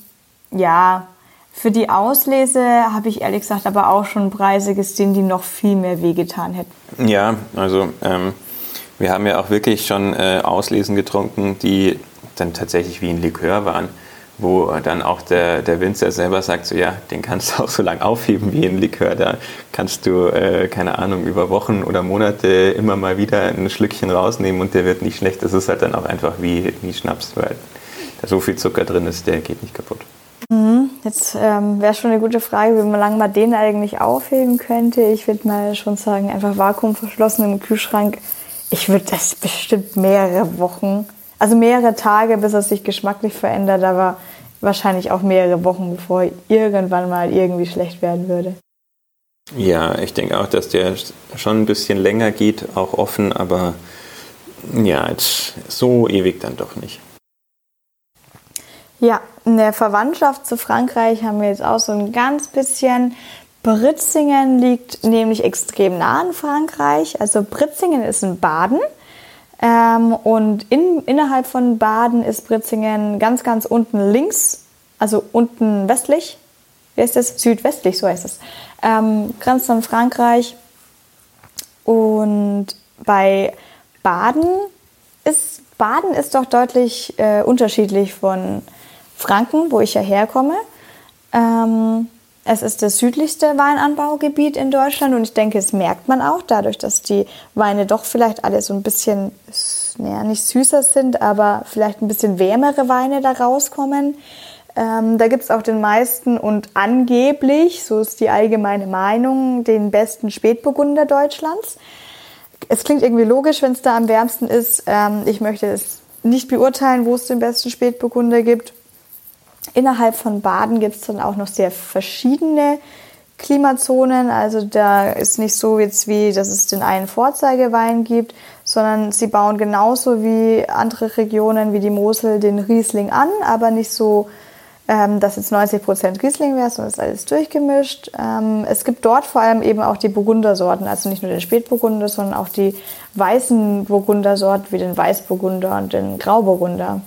ja, für die Auslese habe ich ehrlich gesagt aber auch schon Preise gesehen, die noch viel mehr wehgetan hätten. Ja, also ähm, wir haben ja auch wirklich schon äh, Auslesen getrunken, die dann tatsächlich wie ein Likör waren wo dann auch der, der Winzer selber sagt, so ja, den kannst du auch so lange aufheben wie ein Likör. Da kannst du, äh, keine Ahnung, über Wochen oder Monate immer mal wieder ein Schlückchen rausnehmen und der wird nicht schlecht. Das ist halt dann auch einfach wie, wie Schnaps, weil da so viel Zucker drin ist, der geht nicht kaputt. Mhm. Jetzt ähm, wäre schon eine gute Frage, wie lange man den eigentlich aufheben könnte. Ich würde mal schon sagen, einfach vakuumverschlossen im Kühlschrank. Ich würde das bestimmt mehrere Wochen also mehrere Tage, bis es sich geschmacklich verändert, aber wahrscheinlich auch mehrere Wochen, bevor irgendwann mal irgendwie schlecht werden würde. Ja, ich denke auch, dass der schon ein bisschen länger geht, auch offen, aber ja, jetzt so ewig dann doch nicht. Ja, in der Verwandtschaft zu Frankreich haben wir jetzt auch so ein ganz bisschen. Britzingen liegt nämlich extrem nah an Frankreich. Also Britzingen ist in Baden. Ähm, und in, innerhalb von Baden ist Britzingen ganz, ganz unten links, also unten westlich. Wie heißt das? Südwestlich, so heißt es. Ähm, grenzt an Frankreich. Und bei Baden ist, Baden ist doch deutlich äh, unterschiedlich von Franken, wo ich ja herkomme. Ähm, es ist das südlichste Weinanbaugebiet in Deutschland und ich denke, es merkt man auch dadurch, dass die Weine doch vielleicht alle so ein bisschen, naja, nicht süßer sind, aber vielleicht ein bisschen wärmere Weine da rauskommen. Ähm, da gibt es auch den meisten und angeblich, so ist die allgemeine Meinung, den besten Spätburgunder Deutschlands. Es klingt irgendwie logisch, wenn es da am wärmsten ist. Ähm, ich möchte es nicht beurteilen, wo es den besten Spätburgunder gibt. Innerhalb von Baden gibt es dann auch noch sehr verschiedene Klimazonen. Also da ist nicht so jetzt wie, dass es den einen Vorzeigewein gibt, sondern sie bauen genauso wie andere Regionen wie die Mosel den Riesling an, aber nicht so, ähm, dass jetzt 90 Prozent Riesling wäre, sondern es ist alles durchgemischt. Ähm, es gibt dort vor allem eben auch die Burgundersorten, also nicht nur den Spätburgunder, sondern auch die weißen Burgundersorten wie den Weißburgunder und den Grauburgunder.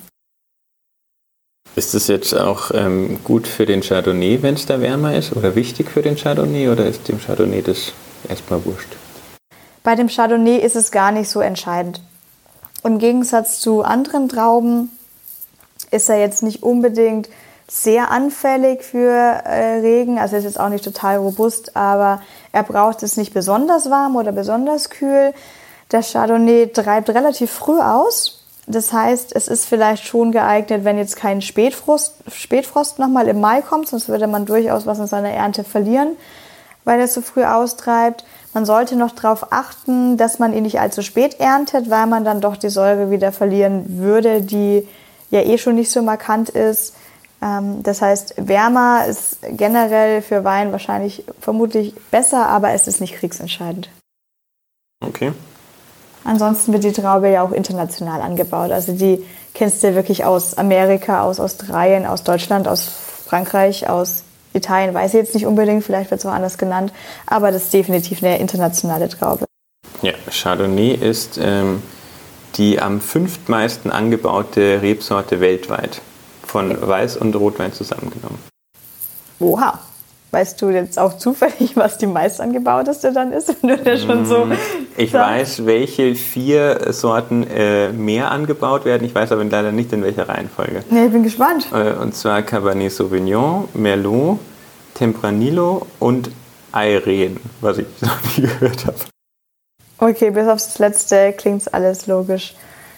Ist das jetzt auch ähm, gut für den Chardonnay, wenn es da wärmer ist, oder wichtig für den Chardonnay, oder ist dem Chardonnay das erstmal wurscht? Bei dem Chardonnay ist es gar nicht so entscheidend. Im Gegensatz zu anderen Trauben ist er jetzt nicht unbedingt sehr anfällig für äh, Regen, also ist jetzt auch nicht total robust, aber er braucht es nicht besonders warm oder besonders kühl. Der Chardonnay treibt relativ früh aus das heißt, es ist vielleicht schon geeignet, wenn jetzt kein Spätfrost, Spätfrost nochmal im Mai kommt, sonst würde man durchaus was in seiner Ernte verlieren, weil er so früh austreibt. Man sollte noch darauf achten, dass man ihn nicht allzu spät erntet, weil man dann doch die Säure wieder verlieren würde, die ja eh schon nicht so markant ist. Ähm, das heißt, wärmer ist generell für Wein wahrscheinlich vermutlich besser, aber es ist nicht kriegsentscheidend. Okay. Ansonsten wird die Traube ja auch international angebaut. Also die kennst du wirklich aus Amerika, aus Australien, aus Deutschland, aus Frankreich, aus Italien, weiß ich jetzt nicht unbedingt, vielleicht wird es auch anders genannt, aber das ist definitiv eine internationale Traube. Ja, Chardonnay ist ähm, die am fünftmeisten angebaute Rebsorte weltweit, von Weiß und Rotwein zusammengenommen. Oha. Weißt du jetzt auch zufällig, was die meist angebauteste dann ist? Wenn du schon so Mm, ich sagst? weiß, welche vier Sorten äh, mehr angebaut werden. Ich weiß aber leider nicht, in welcher Reihenfolge. Nee, ich bin gespannt. Äh, und zwar Cabernet Sauvignon, Merlot, Tempranillo und Airen, was ich noch nie gehört habe. Okay, bis auf das letzte klingt alles logisch.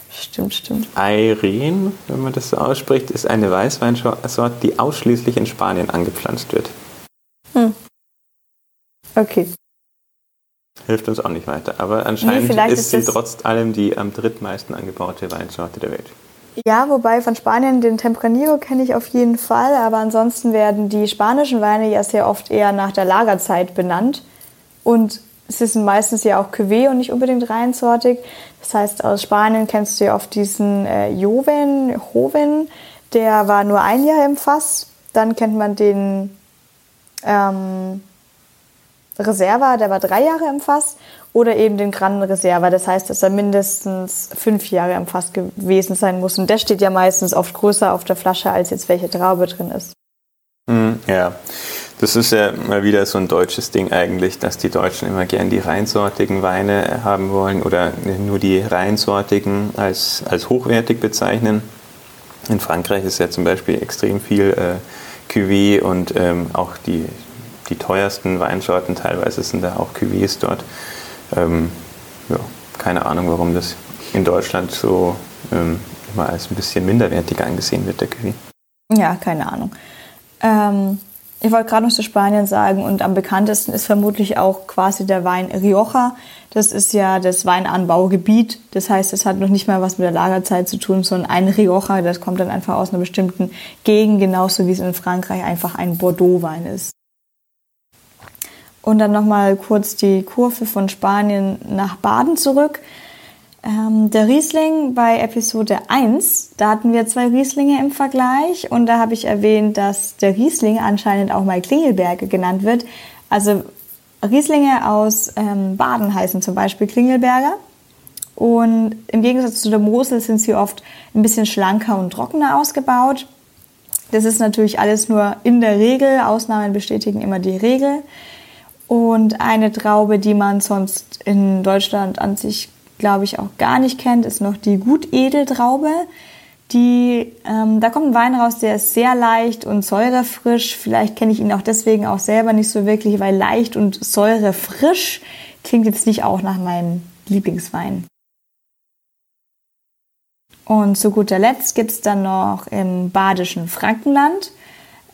Stimmt, stimmt. Airen, wenn man das so ausspricht, ist eine Weißweinsorte, die ausschließlich in Spanien angepflanzt wird. Okay. Hilft uns auch nicht weiter. Aber anscheinend vielleicht ist, ist sie trotz allem die am drittmeisten angebaute Weinsorte der Welt. Ja, wobei von Spanien den Tempranillo kenne ich auf jeden Fall, aber ansonsten werden die spanischen Weine ja sehr oft eher nach der Lagerzeit benannt. Und sie sind meistens ja auch Cuvée und nicht unbedingt reinsortig. Das heißt, aus Spanien kennst du ja oft diesen äh, Joven, Joven, der war nur ein Jahr im Fass. Dann kennt man den ähm, Reserva, der war drei Jahre im Fass. Oder eben den Gran Reserva, das heißt, dass er mindestens fünf Jahre im Fass gewesen sein muss. Und der steht ja meistens oft größer auf der Flasche, als jetzt welche Traube drin ist. Mhm, ja, das ist ja mal wieder so ein deutsches Ding eigentlich, dass die Deutschen immer gern die reinsortigen Weine haben wollen oder nur die reinsortigen als, als hochwertig bezeichnen. In Frankreich ist ja zum Beispiel extrem viel äh, Cuvée und ähm, auch die, die teuersten Weinsorten teilweise sind da auch Cuvées dort. Ähm, ja, keine Ahnung, warum das in Deutschland so ähm, immer als ein bisschen minderwertiger angesehen wird, der Cuvée. Ja, keine Ahnung. Ähm, ich wollte gerade noch zu Spanien sagen und am bekanntesten ist vermutlich auch quasi der Wein Rioja. Das ist ja das Weinanbaugebiet. Das heißt, es hat noch nicht mal was mit der Lagerzeit zu tun, sondern ein Rioja, das kommt dann einfach aus einer bestimmten Gegend, genauso wie es in Frankreich einfach ein Bordeaux-Wein ist. Und dann nochmal kurz die Kurve von Spanien nach Baden zurück. Ähm, der Riesling bei Episode 1, da hatten wir zwei Rieslinge im Vergleich und da habe ich erwähnt, dass der Riesling anscheinend auch mal Klingelberge genannt wird. Also Rieslinge aus ähm, Baden heißen zum Beispiel Klingelberger. Und im Gegensatz zu der Mosel sind sie oft ein bisschen schlanker und trockener ausgebaut. Das ist natürlich alles nur in der Regel. Ausnahmen bestätigen immer die Regel. Und eine Traube, die man sonst in Deutschland an sich, glaube ich, auch gar nicht kennt, ist noch die Gutedeltraube. Die, ähm, da kommt ein Wein raus, der ist sehr leicht und säurefrisch. Vielleicht kenne ich ihn auch deswegen auch selber nicht so wirklich, weil leicht und säurefrisch klingt jetzt nicht auch nach meinem Lieblingswein. Und zu guter Letzt gibt es dann noch im badischen Frankenland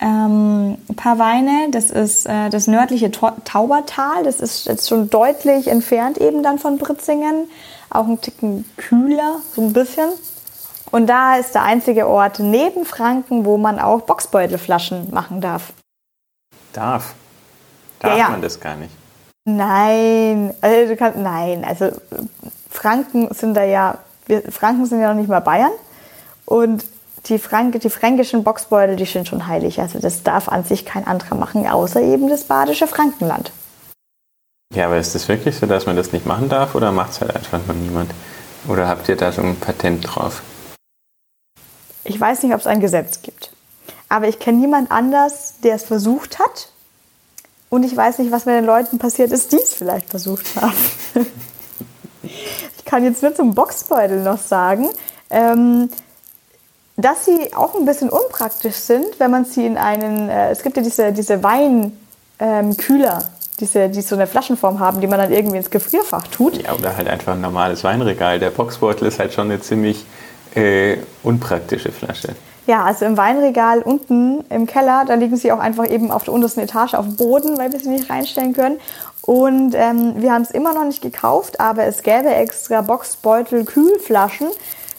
ähm, ein paar Weine. Das ist äh, das nördliche Tau- Taubertal. Das ist jetzt schon deutlich entfernt eben dann von Britzingen. Auch ein Ticken kühler, so ein bisschen. Und da ist der einzige Ort neben Franken, wo man auch Boxbeutelflaschen machen darf. Darf. Darf ja. man das gar nicht. Nein, also du kannst, nein, also Franken sind da ja, wir, Franken sind ja noch nicht mal Bayern und die, Frank, die fränkischen Boxbeutel, die sind schon heilig. Also das darf an sich kein anderer machen, außer eben das badische Frankenland. Ja, aber ist das wirklich so, dass man das nicht machen darf oder macht es halt einfach noch niemand? Oder habt ihr da so ein Patent drauf? Ich weiß nicht, ob es ein Gesetz gibt, aber ich kenne niemand anders, der es versucht hat. Und ich weiß nicht, was mit den Leuten passiert ist, die es vielleicht versucht haben. ich kann jetzt nur zum Boxbeutel noch sagen, ähm, dass sie auch ein bisschen unpraktisch sind, wenn man sie in einen, äh, es gibt ja diese, diese Weinkühler, ähm, diese, die so eine Flaschenform haben, die man dann irgendwie ins Gefrierfach tut. Ja, oder halt einfach ein normales Weinregal. Der Boxbeutel ist halt schon eine ziemlich äh, unpraktische Flasche. Ja, also im Weinregal unten im Keller, da liegen sie auch einfach eben auf der untersten Etage auf dem Boden, weil wir sie nicht reinstellen können. Und ähm, wir haben es immer noch nicht gekauft, aber es gäbe extra Boxbeutel, Kühlflaschen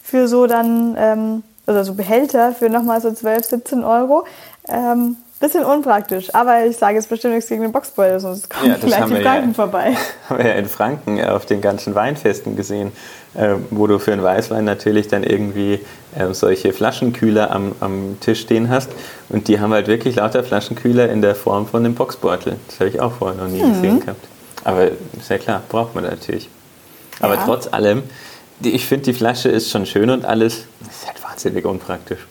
für so dann, ähm, oder so Behälter für nochmal so 12, 17 Euro. Ähm, bisschen unpraktisch, aber ich sage jetzt bestimmt nichts gegen den Boxbeutel, sonst kommen Ja, das vielleicht die Franken ja. vorbei. Haben wir ja in Franken auf den ganzen Weinfesten gesehen, äh, wo du für einen Weißwein natürlich dann irgendwie äh, solche Flaschenkühler am, am Tisch stehen hast. Und die haben halt wirklich lauter Flaschenkühler in der Form von einem Boxbeutel. Das habe ich auch vorher noch nie Mhm. gesehen gehabt. Aber ist ja klar, braucht man natürlich. Aber Ja. trotz allem, ich finde, die Flasche ist schon schön und alles. Ist halt wahnsinnig unpraktisch.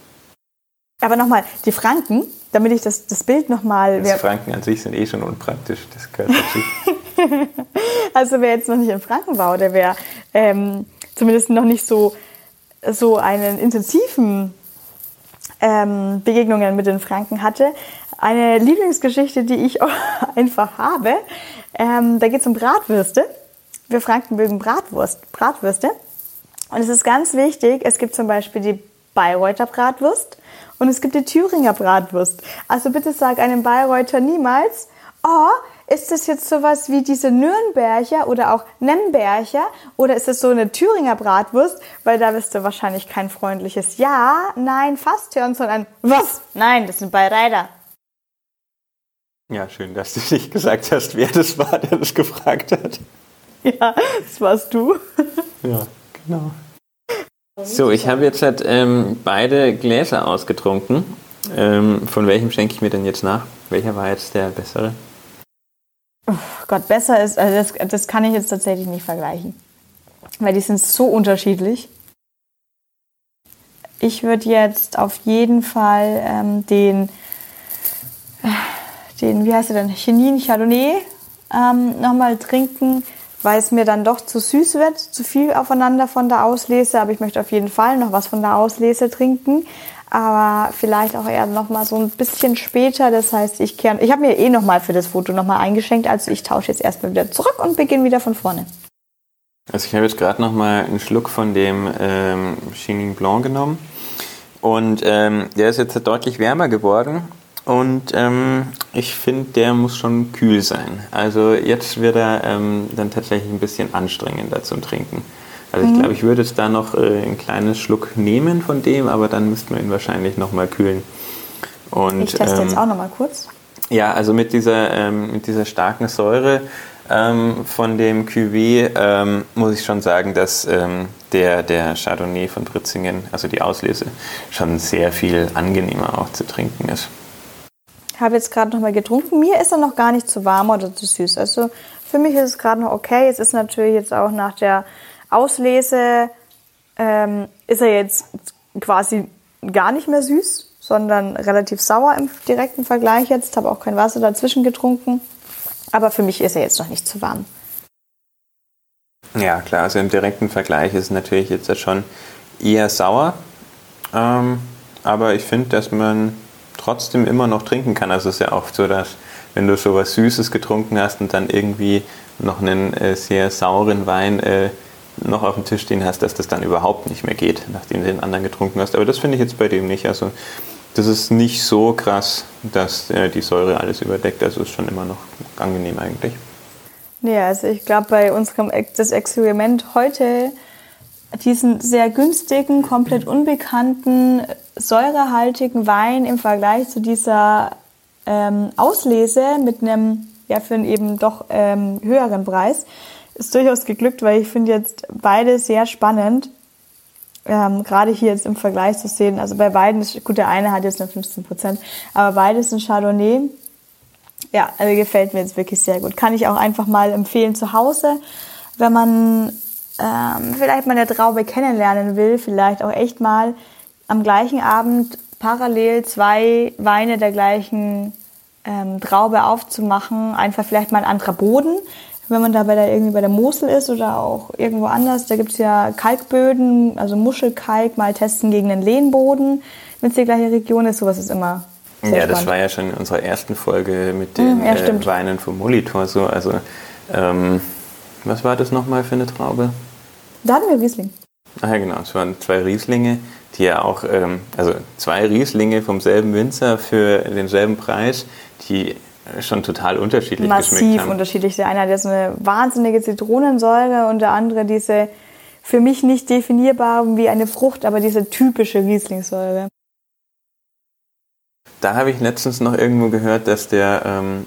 Aber nochmal, die Franken, damit ich das, das Bild nochmal... Die Franken an sich sind eh schon unpraktisch, das gehört dazu. also wer jetzt noch nicht in Franken war oder wer ähm, zumindest noch nicht so, so einen intensiven ähm, Begegnungen mit den Franken hatte, eine Lieblingsgeschichte, die ich auch einfach habe, ähm, da geht es um Bratwürste. Wir Franken mögen Bratwurst, Bratwürste. Und es ist ganz wichtig, es gibt zum Beispiel die Bayreuther Bratwurst und es gibt die Thüringer Bratwurst. Also bitte sag einem Bayreuther niemals, oh, ist das jetzt sowas wie diese Nürnberger oder auch Nemberger oder ist das so eine Thüringer Bratwurst? Weil da wirst du wahrscheinlich kein freundliches Ja, nein, fast hören, sondern was? Nein, das sind Bayreiter. Ja, schön, dass du nicht gesagt hast, wer das war, der das gefragt hat. Ja, das warst du. Ja, genau. So, ich habe jetzt halt, ähm, beide Gläser ausgetrunken. Ähm, von welchem schenke ich mir denn jetzt nach? Welcher war jetzt der bessere? Oh Gott, besser ist, also das, das kann ich jetzt tatsächlich nicht vergleichen. Weil die sind so unterschiedlich. Ich würde jetzt auf jeden Fall ähm, den, den, wie heißt der denn, Chenin Chardonnay ähm, nochmal trinken, weil es mir dann doch zu süß wird, zu viel aufeinander von der Auslese. Aber ich möchte auf jeden Fall noch was von der Auslese trinken aber vielleicht auch eher noch mal so ein bisschen später. Das heißt, ich kehre, ich habe mir eh noch mal für das Foto noch mal eingeschenkt, also ich tausche jetzt erstmal wieder zurück und beginne wieder von vorne. Also ich habe jetzt gerade noch mal einen Schluck von dem ähm, Chenin Blanc genommen und ähm, der ist jetzt deutlich wärmer geworden und ähm, ich finde, der muss schon kühl sein. Also jetzt wird er ähm, dann tatsächlich ein bisschen anstrengender zum Trinken. Also ich mhm. glaube, ich würde es da noch äh, ein kleines Schluck nehmen von dem, aber dann müssten wir ihn wahrscheinlich nochmal kühlen. Und, ich teste ähm, jetzt auch nochmal kurz. Ja, also mit dieser, ähm, mit dieser starken Säure ähm, von dem Cuvée ähm, muss ich schon sagen, dass ähm, der, der Chardonnay von Britzingen, also die Auslese, schon sehr viel angenehmer auch zu trinken ist. Habe jetzt gerade nochmal getrunken. Mir ist er noch gar nicht zu warm oder zu süß. Also für mich ist es gerade noch okay. Es ist natürlich jetzt auch nach der auslese, ähm, ist er jetzt quasi gar nicht mehr süß, sondern relativ sauer im direkten Vergleich jetzt. Habe auch kein Wasser dazwischen getrunken. Aber für mich ist er jetzt noch nicht zu warm. Ja, klar, also im direkten Vergleich ist natürlich jetzt schon eher sauer. Ähm, aber ich finde, dass man trotzdem immer noch trinken kann. Also es ist ja oft so, dass wenn du so was Süßes getrunken hast und dann irgendwie noch einen äh, sehr sauren Wein äh, noch auf dem Tisch stehen hast, dass das dann überhaupt nicht mehr geht, nachdem du den anderen getrunken hast. Aber das finde ich jetzt bei dem nicht. Also das ist nicht so krass, dass äh, die Säure alles überdeckt. Also ist schon immer noch angenehm eigentlich. Ja, also ich glaube bei unserem das Experiment heute diesen sehr günstigen, komplett unbekannten, säurehaltigen Wein im Vergleich zu dieser ähm, Auslese mit einem ja für einen eben doch ähm, höheren Preis ist durchaus geglückt, weil ich finde jetzt beide sehr spannend. Ähm, gerade hier jetzt im Vergleich zu sehen, also bei beiden ist, gut, der eine hat jetzt nur 15 Prozent, aber beides sind Chardonnay. Ja, also gefällt mir jetzt wirklich sehr gut. Kann ich auch einfach mal empfehlen zu Hause, wenn man ähm, vielleicht mal eine Traube kennenlernen will, vielleicht auch echt mal am gleichen Abend parallel zwei Weine der gleichen ähm, Traube aufzumachen. Einfach vielleicht mal ein anderer Boden wenn man da bei der, irgendwie bei der Mosel ist oder auch irgendwo anders, da gibt es ja Kalkböden, also Muschelkalk, mal testen gegen den Lehmboden, wenn es die gleiche Region ist. Sowas ist immer Ja, spannend. das war ja schon in unserer ersten Folge mit den mhm, ja, äh, Weinen vom Molitor so. Also, ähm, was war das nochmal für eine Traube? Da hatten wir Riesling. Ach ja, genau. Es waren zwei Rieslinge, die ja auch, ähm, also zwei Rieslinge vom selben Winzer für denselben Preis, die schon total unterschiedlich Massiv unterschiedlich. Der eine hat jetzt eine wahnsinnige Zitronensäure und der andere diese für mich nicht definierbar wie eine Frucht, aber diese typische Rieslingsäure. Da habe ich letztens noch irgendwo gehört, dass der ähm,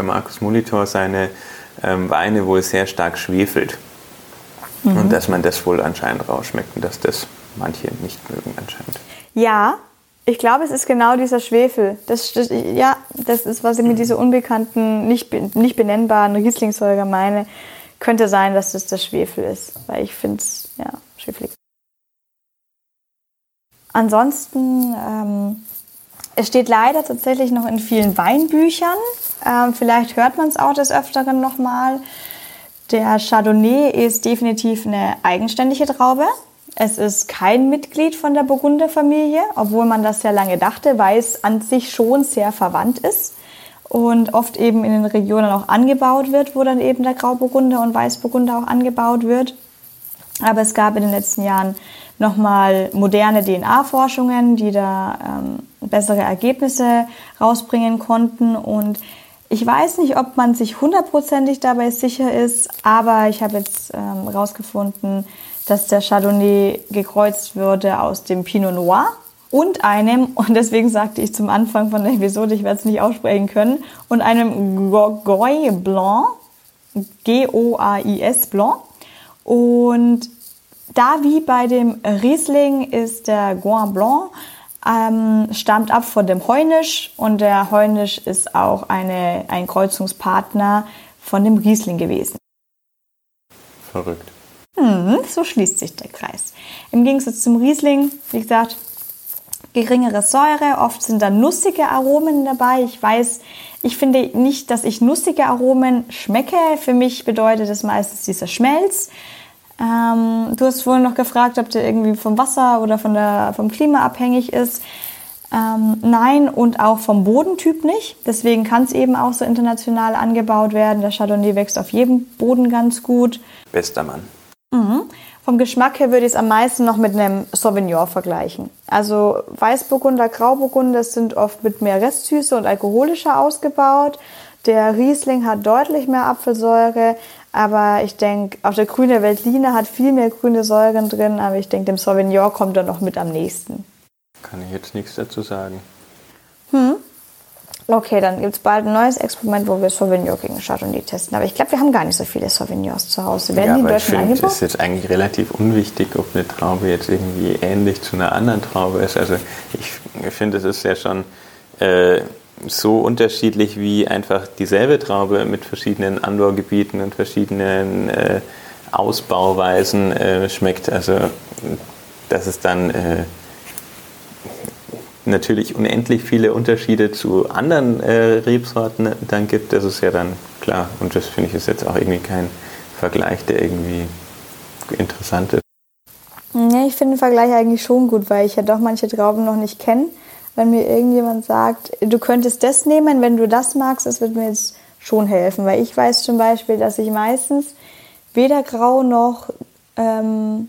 Markus Molitor seine ähm, Weine wohl sehr stark schwefelt. Mhm. Und dass man das wohl anscheinend rausschmeckt und dass das manche nicht mögen anscheinend. Ja, ich glaube, es ist genau dieser Schwefel. Das, das, ja, das ist, was ich mit dieser unbekannten, nicht, nicht benennbaren Rieslingsäure meine. Könnte sein, dass das der Schwefel ist, weil ich finde es, ja, schwefelig. Ansonsten ähm, Es steht leider tatsächlich noch in vielen Weinbüchern. Ähm, vielleicht hört man es auch des Öfteren nochmal. Der Chardonnay ist definitiv eine eigenständige Traube. Es ist kein Mitglied von der Burgunderfamilie, obwohl man das sehr lange dachte, weil es an sich schon sehr verwandt ist und oft eben in den Regionen auch angebaut wird, wo dann eben der Grauburgunder und Weißburgunder auch angebaut wird. Aber es gab in den letzten Jahren nochmal moderne DNA-Forschungen, die da ähm, bessere Ergebnisse rausbringen konnten. Und ich weiß nicht, ob man sich hundertprozentig dabei sicher ist, aber ich habe jetzt herausgefunden, ähm, dass der Chardonnay gekreuzt würde aus dem Pinot Noir und einem, und deswegen sagte ich zum Anfang von der Episode, ich werde es nicht aussprechen können, und einem Goy Blanc, G-O-A-I-S Blanc. Und da wie bei dem Riesling ist der Goin Blanc ähm, stammt ab von dem Heunisch und der Heunisch ist auch eine, ein Kreuzungspartner von dem Riesling gewesen. Verrückt. Hm, so schließt sich der Kreis. Im Gegensatz zum Riesling, wie gesagt, geringere Säure, oft sind da nussige Aromen dabei. Ich weiß, ich finde nicht, dass ich nussige Aromen schmecke. Für mich bedeutet das meistens dieser Schmelz. Ähm, du hast vorhin noch gefragt, ob der irgendwie vom Wasser oder von der, vom Klima abhängig ist. Ähm, nein, und auch vom Bodentyp nicht. Deswegen kann es eben auch so international angebaut werden. Der Chardonnay wächst auf jedem Boden ganz gut. Bester Mann. Mhm. Vom Geschmack her würde ich es am meisten noch mit einem Sauvignon vergleichen. Also Weißburgunder, Grauburgunder sind oft mit mehr Restsüße und alkoholischer ausgebaut. Der Riesling hat deutlich mehr Apfelsäure, aber ich denke, auch der grüne Veltliner hat viel mehr grüne Säuren drin, aber ich denke, dem Sauvignon kommt er noch mit am nächsten. Kann ich jetzt nichts dazu sagen. Hm? Okay, dann gibt es bald ein neues Experiment, wo wir Sauvignon gegen Chardonnay testen. Aber ich glaube, wir haben gar nicht so viele Sauvignons zu Hause. Werden ja, die Deutschland ich finde, es ist jetzt eigentlich relativ unwichtig, ob eine Traube jetzt irgendwie ähnlich zu einer anderen Traube ist. Also ich finde, es ist ja schon äh, so unterschiedlich wie einfach dieselbe Traube mit verschiedenen Anbaugebieten und verschiedenen äh, Ausbauweisen äh, schmeckt. Also dass es dann äh, natürlich unendlich viele Unterschiede zu anderen äh, Rebsorten dann gibt, das ist ja dann klar. Und das finde ich ist jetzt auch irgendwie kein Vergleich, der irgendwie interessant ist. Ja, ich finde den Vergleich eigentlich schon gut, weil ich ja doch manche Trauben noch nicht kenne. Wenn mir irgendjemand sagt, du könntest das nehmen, wenn du das magst, das wird mir jetzt schon helfen. Weil ich weiß zum Beispiel, dass ich meistens weder grau noch ähm,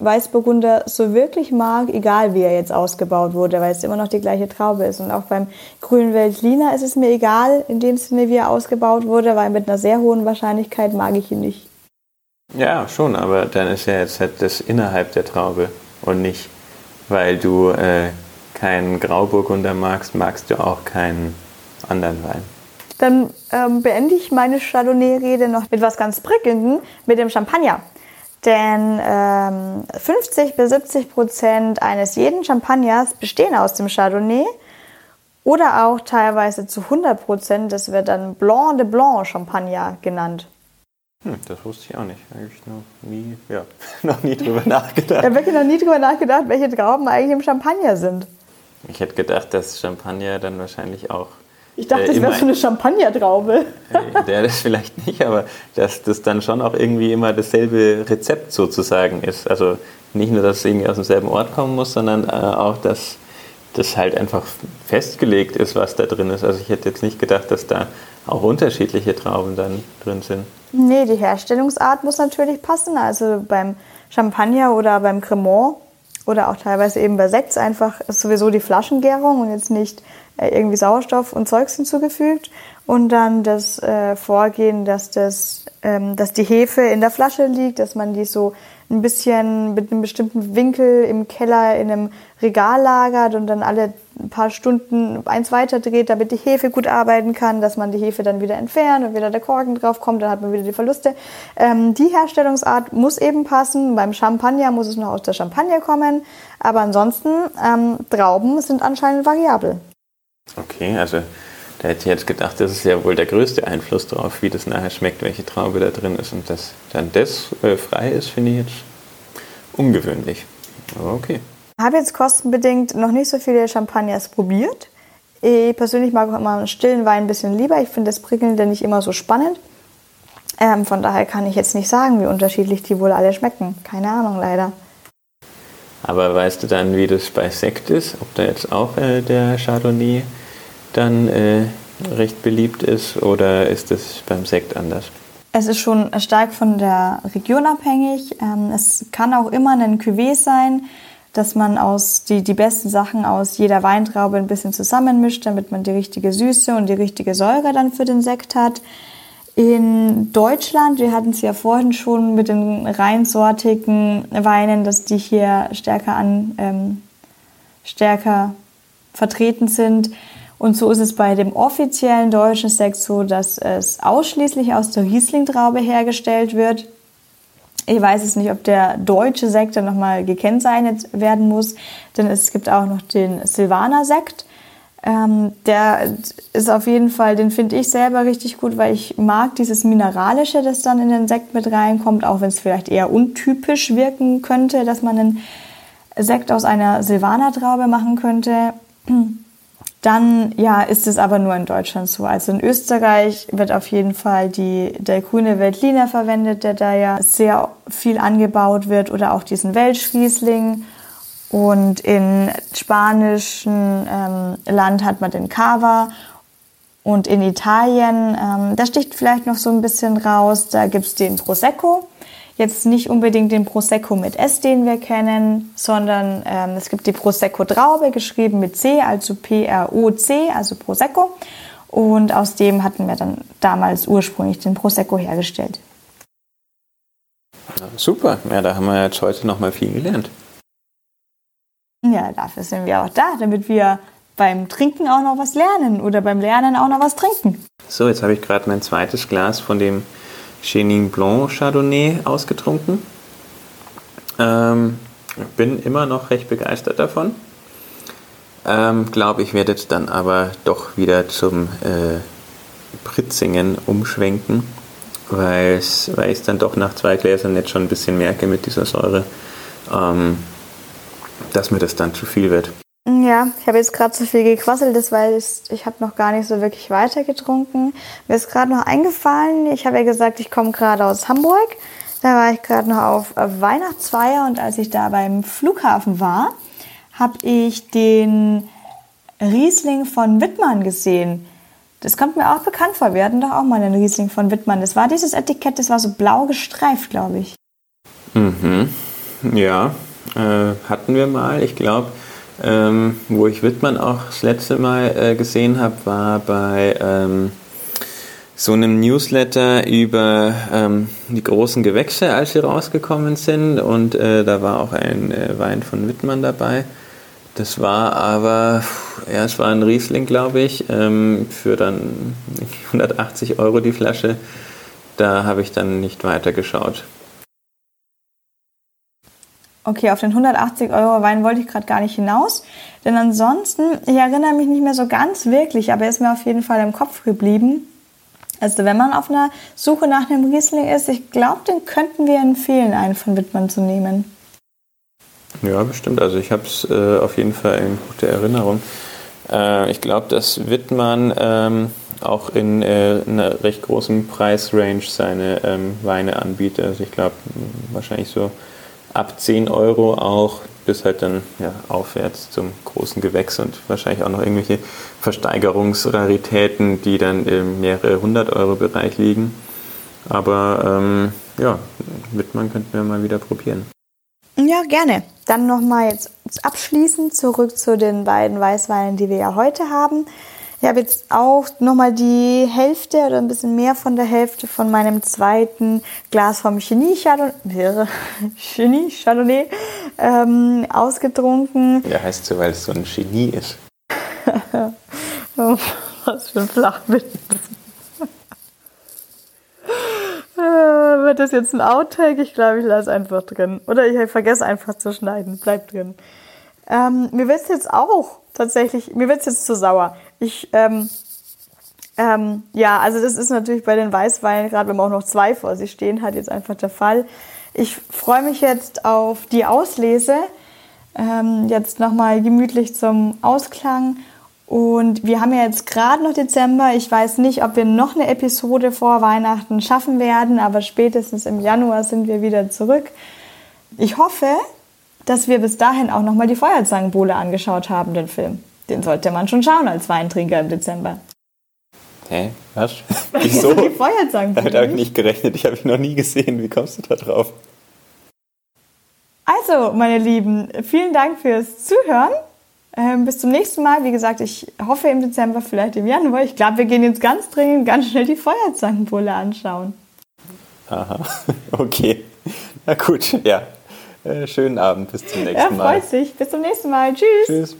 Weißburgunder so wirklich mag, egal wie er jetzt ausgebaut wurde, weil es immer noch die gleiche Traube ist. Und auch beim grünen Veltliner ist es mir egal, in dem Sinne, wie er ausgebaut wurde, weil mit einer sehr hohen Wahrscheinlichkeit mag ich ihn nicht. Ja, schon, aber dann ist ja jetzt halt das innerhalb der Traube und nicht, weil du äh, keinen Grauburgunder magst, magst du auch keinen anderen Wein. Dann ähm, beende ich meine Chardonnay-Rede noch mit was ganz Prickelndem, mit dem Champagner. Denn ähm, 50 bis 70 Prozent eines jeden Champagners bestehen aus dem Chardonnay oder auch teilweise zu 100 Prozent. Das wird dann Blanc de Blanc Champagner genannt. Hm, das wusste ich auch nicht. Eigentlich noch nie, ja, noch nie drüber nachgedacht. Ich habe wirklich noch nie drüber nachgedacht, welche Trauben eigentlich im Champagner sind. Ich hätte gedacht, dass Champagner dann wahrscheinlich auch ich dachte, äh, das wäre so eine Champagnertraube. Der das vielleicht nicht, aber dass das dann schon auch irgendwie immer dasselbe Rezept sozusagen ist. Also nicht nur, dass es irgendwie aus demselben Ort kommen muss, sondern äh, auch, dass das halt einfach festgelegt ist, was da drin ist. Also ich hätte jetzt nicht gedacht, dass da auch unterschiedliche Trauben dann drin sind. Nee, die Herstellungsart muss natürlich passen. Also beim Champagner oder beim Cremant oder auch teilweise eben bei Sekt einfach sowieso die Flaschengärung und jetzt nicht äh, irgendwie Sauerstoff und Zeugs hinzugefügt. Und dann das äh, Vorgehen, dass, das, ähm, dass die Hefe in der Flasche liegt, dass man die so ein bisschen mit einem bestimmten Winkel im Keller in einem Regal lagert und dann alle ein paar Stunden eins weiter dreht, damit die Hefe gut arbeiten kann, dass man die Hefe dann wieder entfernt und wieder der Korken drauf kommt, dann hat man wieder die Verluste. Ähm, die Herstellungsart muss eben passen. Beim Champagner muss es noch aus der Champagner kommen, aber ansonsten ähm, Trauben sind anscheinend variabel. Okay, also da hätte ich jetzt gedacht, das ist ja wohl der größte Einfluss darauf, wie das nachher schmeckt, welche Traube da drin ist. Und dass dann das äh, frei ist, finde ich jetzt ungewöhnlich. Aber okay. Habe jetzt kostenbedingt noch nicht so viele Champagners probiert. Ich persönlich mag auch immer einen stillen Wein ein bisschen lieber. Ich finde das Prickelnde nicht immer so spannend. Ähm, von daher kann ich jetzt nicht sagen, wie unterschiedlich die wohl alle schmecken. Keine Ahnung, leider. Aber weißt du dann, wie das bei Sekt ist? Ob da jetzt auch äh, der Chardonnay dann äh, recht beliebt ist oder ist es beim Sekt anders? Es ist schon stark von der Region abhängig. Ähm, es kann auch immer ein Cuvée sein, dass man aus die, die besten Sachen aus jeder Weintraube ein bisschen zusammenmischt, damit man die richtige Süße und die richtige Säure dann für den Sekt hat. In Deutschland, wir hatten es ja vorhin schon mit den reinsortigen Weinen, dass die hier stärker an ähm, stärker vertreten sind. Und so ist es bei dem offiziellen deutschen Sekt so, dass es ausschließlich aus der Riesling-Traube hergestellt wird. Ich weiß es nicht, ob der deutsche Sekt dann nochmal gekennzeichnet werden muss, denn es gibt auch noch den Silvaner-Sekt. Ähm, der ist auf jeden Fall, den finde ich selber richtig gut, weil ich mag dieses Mineralische, das dann in den Sekt mit reinkommt, auch wenn es vielleicht eher untypisch wirken könnte, dass man einen Sekt aus einer Silvaner-Traube machen könnte. Dann ja, ist es aber nur in Deutschland so. Also in Österreich wird auf jeden Fall die, der grüne Veltliner verwendet, der da ja sehr viel angebaut wird, oder auch diesen Welschriesling. Und in spanischen ähm, Land hat man den Cava. Und in Italien, ähm, da sticht vielleicht noch so ein bisschen raus, da gibt's den Prosecco. Jetzt nicht unbedingt den Prosecco mit S, den wir kennen, sondern ähm, es gibt die Prosecco-Traube, geschrieben mit C, also P-R-O-C, also Prosecco. Und aus dem hatten wir dann damals ursprünglich den Prosecco hergestellt. Super, ja, da haben wir jetzt heute nochmal viel gelernt. Ja, dafür sind wir auch da, damit wir beim Trinken auch noch was lernen oder beim Lernen auch noch was trinken. So, jetzt habe ich gerade mein zweites Glas von dem Chenin Blanc Chardonnay ausgetrunken. Ähm, bin immer noch recht begeistert davon. Ähm, Glaube ich, werde jetzt dann aber doch wieder zum äh, Pritzingen umschwenken, weil ich dann doch nach zwei Gläsern jetzt schon ein bisschen merke mit dieser Säure, ähm, dass mir das dann zu viel wird. Ja, ich habe jetzt gerade zu viel gequasselt, das weil ich, ich habe noch gar nicht so wirklich weiter getrunken. Mir ist gerade noch eingefallen, ich habe ja gesagt, ich komme gerade aus Hamburg. Da war ich gerade noch auf Weihnachtsfeier und als ich da beim Flughafen war, habe ich den Riesling von Wittmann gesehen. Das kommt mir auch bekannt vor. Wir hatten doch auch mal einen Riesling von Wittmann. Das war dieses Etikett, das war so blau gestreift, glaube ich. Mhm. Ja, äh, hatten wir mal. Ich glaube, ähm, wo ich Wittmann auch das letzte Mal äh, gesehen habe, war bei ähm, so einem Newsletter über ähm, die großen Gewächse, als sie rausgekommen sind. Und äh, da war auch ein äh, Wein von Wittmann dabei. Das war aber, ja, es war ein Riesling, glaube ich, ähm, für dann 180 Euro die Flasche. Da habe ich dann nicht weiter geschaut. Okay, auf den 180 Euro Wein wollte ich gerade gar nicht hinaus. Denn ansonsten, ich erinnere mich nicht mehr so ganz wirklich, aber er ist mir auf jeden Fall im Kopf geblieben. Also wenn man auf einer Suche nach einem Riesling ist, ich glaube, den könnten wir empfehlen, einen von Wittmann zu nehmen. Ja, bestimmt. Also ich habe es äh, auf jeden Fall in guter Erinnerung. Äh, ich glaube, dass Wittmann ähm, auch in äh, einer recht großen Preisrange seine ähm, Weine anbietet. Also ich glaube, wahrscheinlich so ab 10 Euro auch bis halt dann ja, aufwärts zum großen Gewächs und wahrscheinlich auch noch irgendwelche Versteigerungsraritäten, die dann im mehrere hundert Euro Bereich liegen. Aber ähm, ja, Wittmann könnten wir mal wieder probieren. Ja, gerne. Dann nochmal jetzt abschließend zurück zu den beiden Weißweinen, die wir ja heute haben. Ich habe jetzt auch nochmal die Hälfte oder ein bisschen mehr von der Hälfte von meinem zweiten Glas vom Chenie Chardonnay, Chenie Chardonnay ähm, ausgetrunken. Ja, heißt so, weil es so ein Genie ist. oh, was für ein Flachwitz. äh, wird das jetzt ein Outtake? Ich glaube, ich lasse einfach drin. Oder ich vergesse einfach zu schneiden. Bleibt drin. Ähm, mir wird es jetzt auch tatsächlich, mir wird es jetzt zu sauer. Ich, ähm, ähm, ja, also das ist natürlich bei den Weißweinen, gerade wenn man auch noch zwei vor sich stehen hat, jetzt einfach der Fall. Ich freue mich jetzt auf die Auslese. ähm, jetzt nochmal gemütlich zum Ausklang. Und wir haben ja jetzt gerade noch Dezember. Ich weiß nicht, ob wir noch eine Episode vor Weihnachten schaffen werden, aber spätestens im Januar sind wir wieder zurück. Ich hoffe, dass wir bis dahin auch nochmal die Feuerzangenbowle angeschaut haben, den Film. Den sollte man schon schauen als Weintrinker im Dezember. Hä? Was? Wieso? die Feuerzangenbowle. Damit habe ich nicht gerechnet. Ich habe ihn noch nie gesehen. Wie kommst du da drauf? Also, meine Lieben, vielen Dank fürs Zuhören. Ähm, bis zum nächsten Mal. Wie gesagt, ich hoffe im Dezember, vielleicht im Januar. Ich glaube, wir gehen jetzt ganz dringend ganz schnell die Feuerzangenbowle anschauen. Aha, okay. Na gut, ja. Äh, schönen Abend, bis zum nächsten Mal. Ja, freut sich. Bis zum nächsten Mal. Tschüss. Tschüss.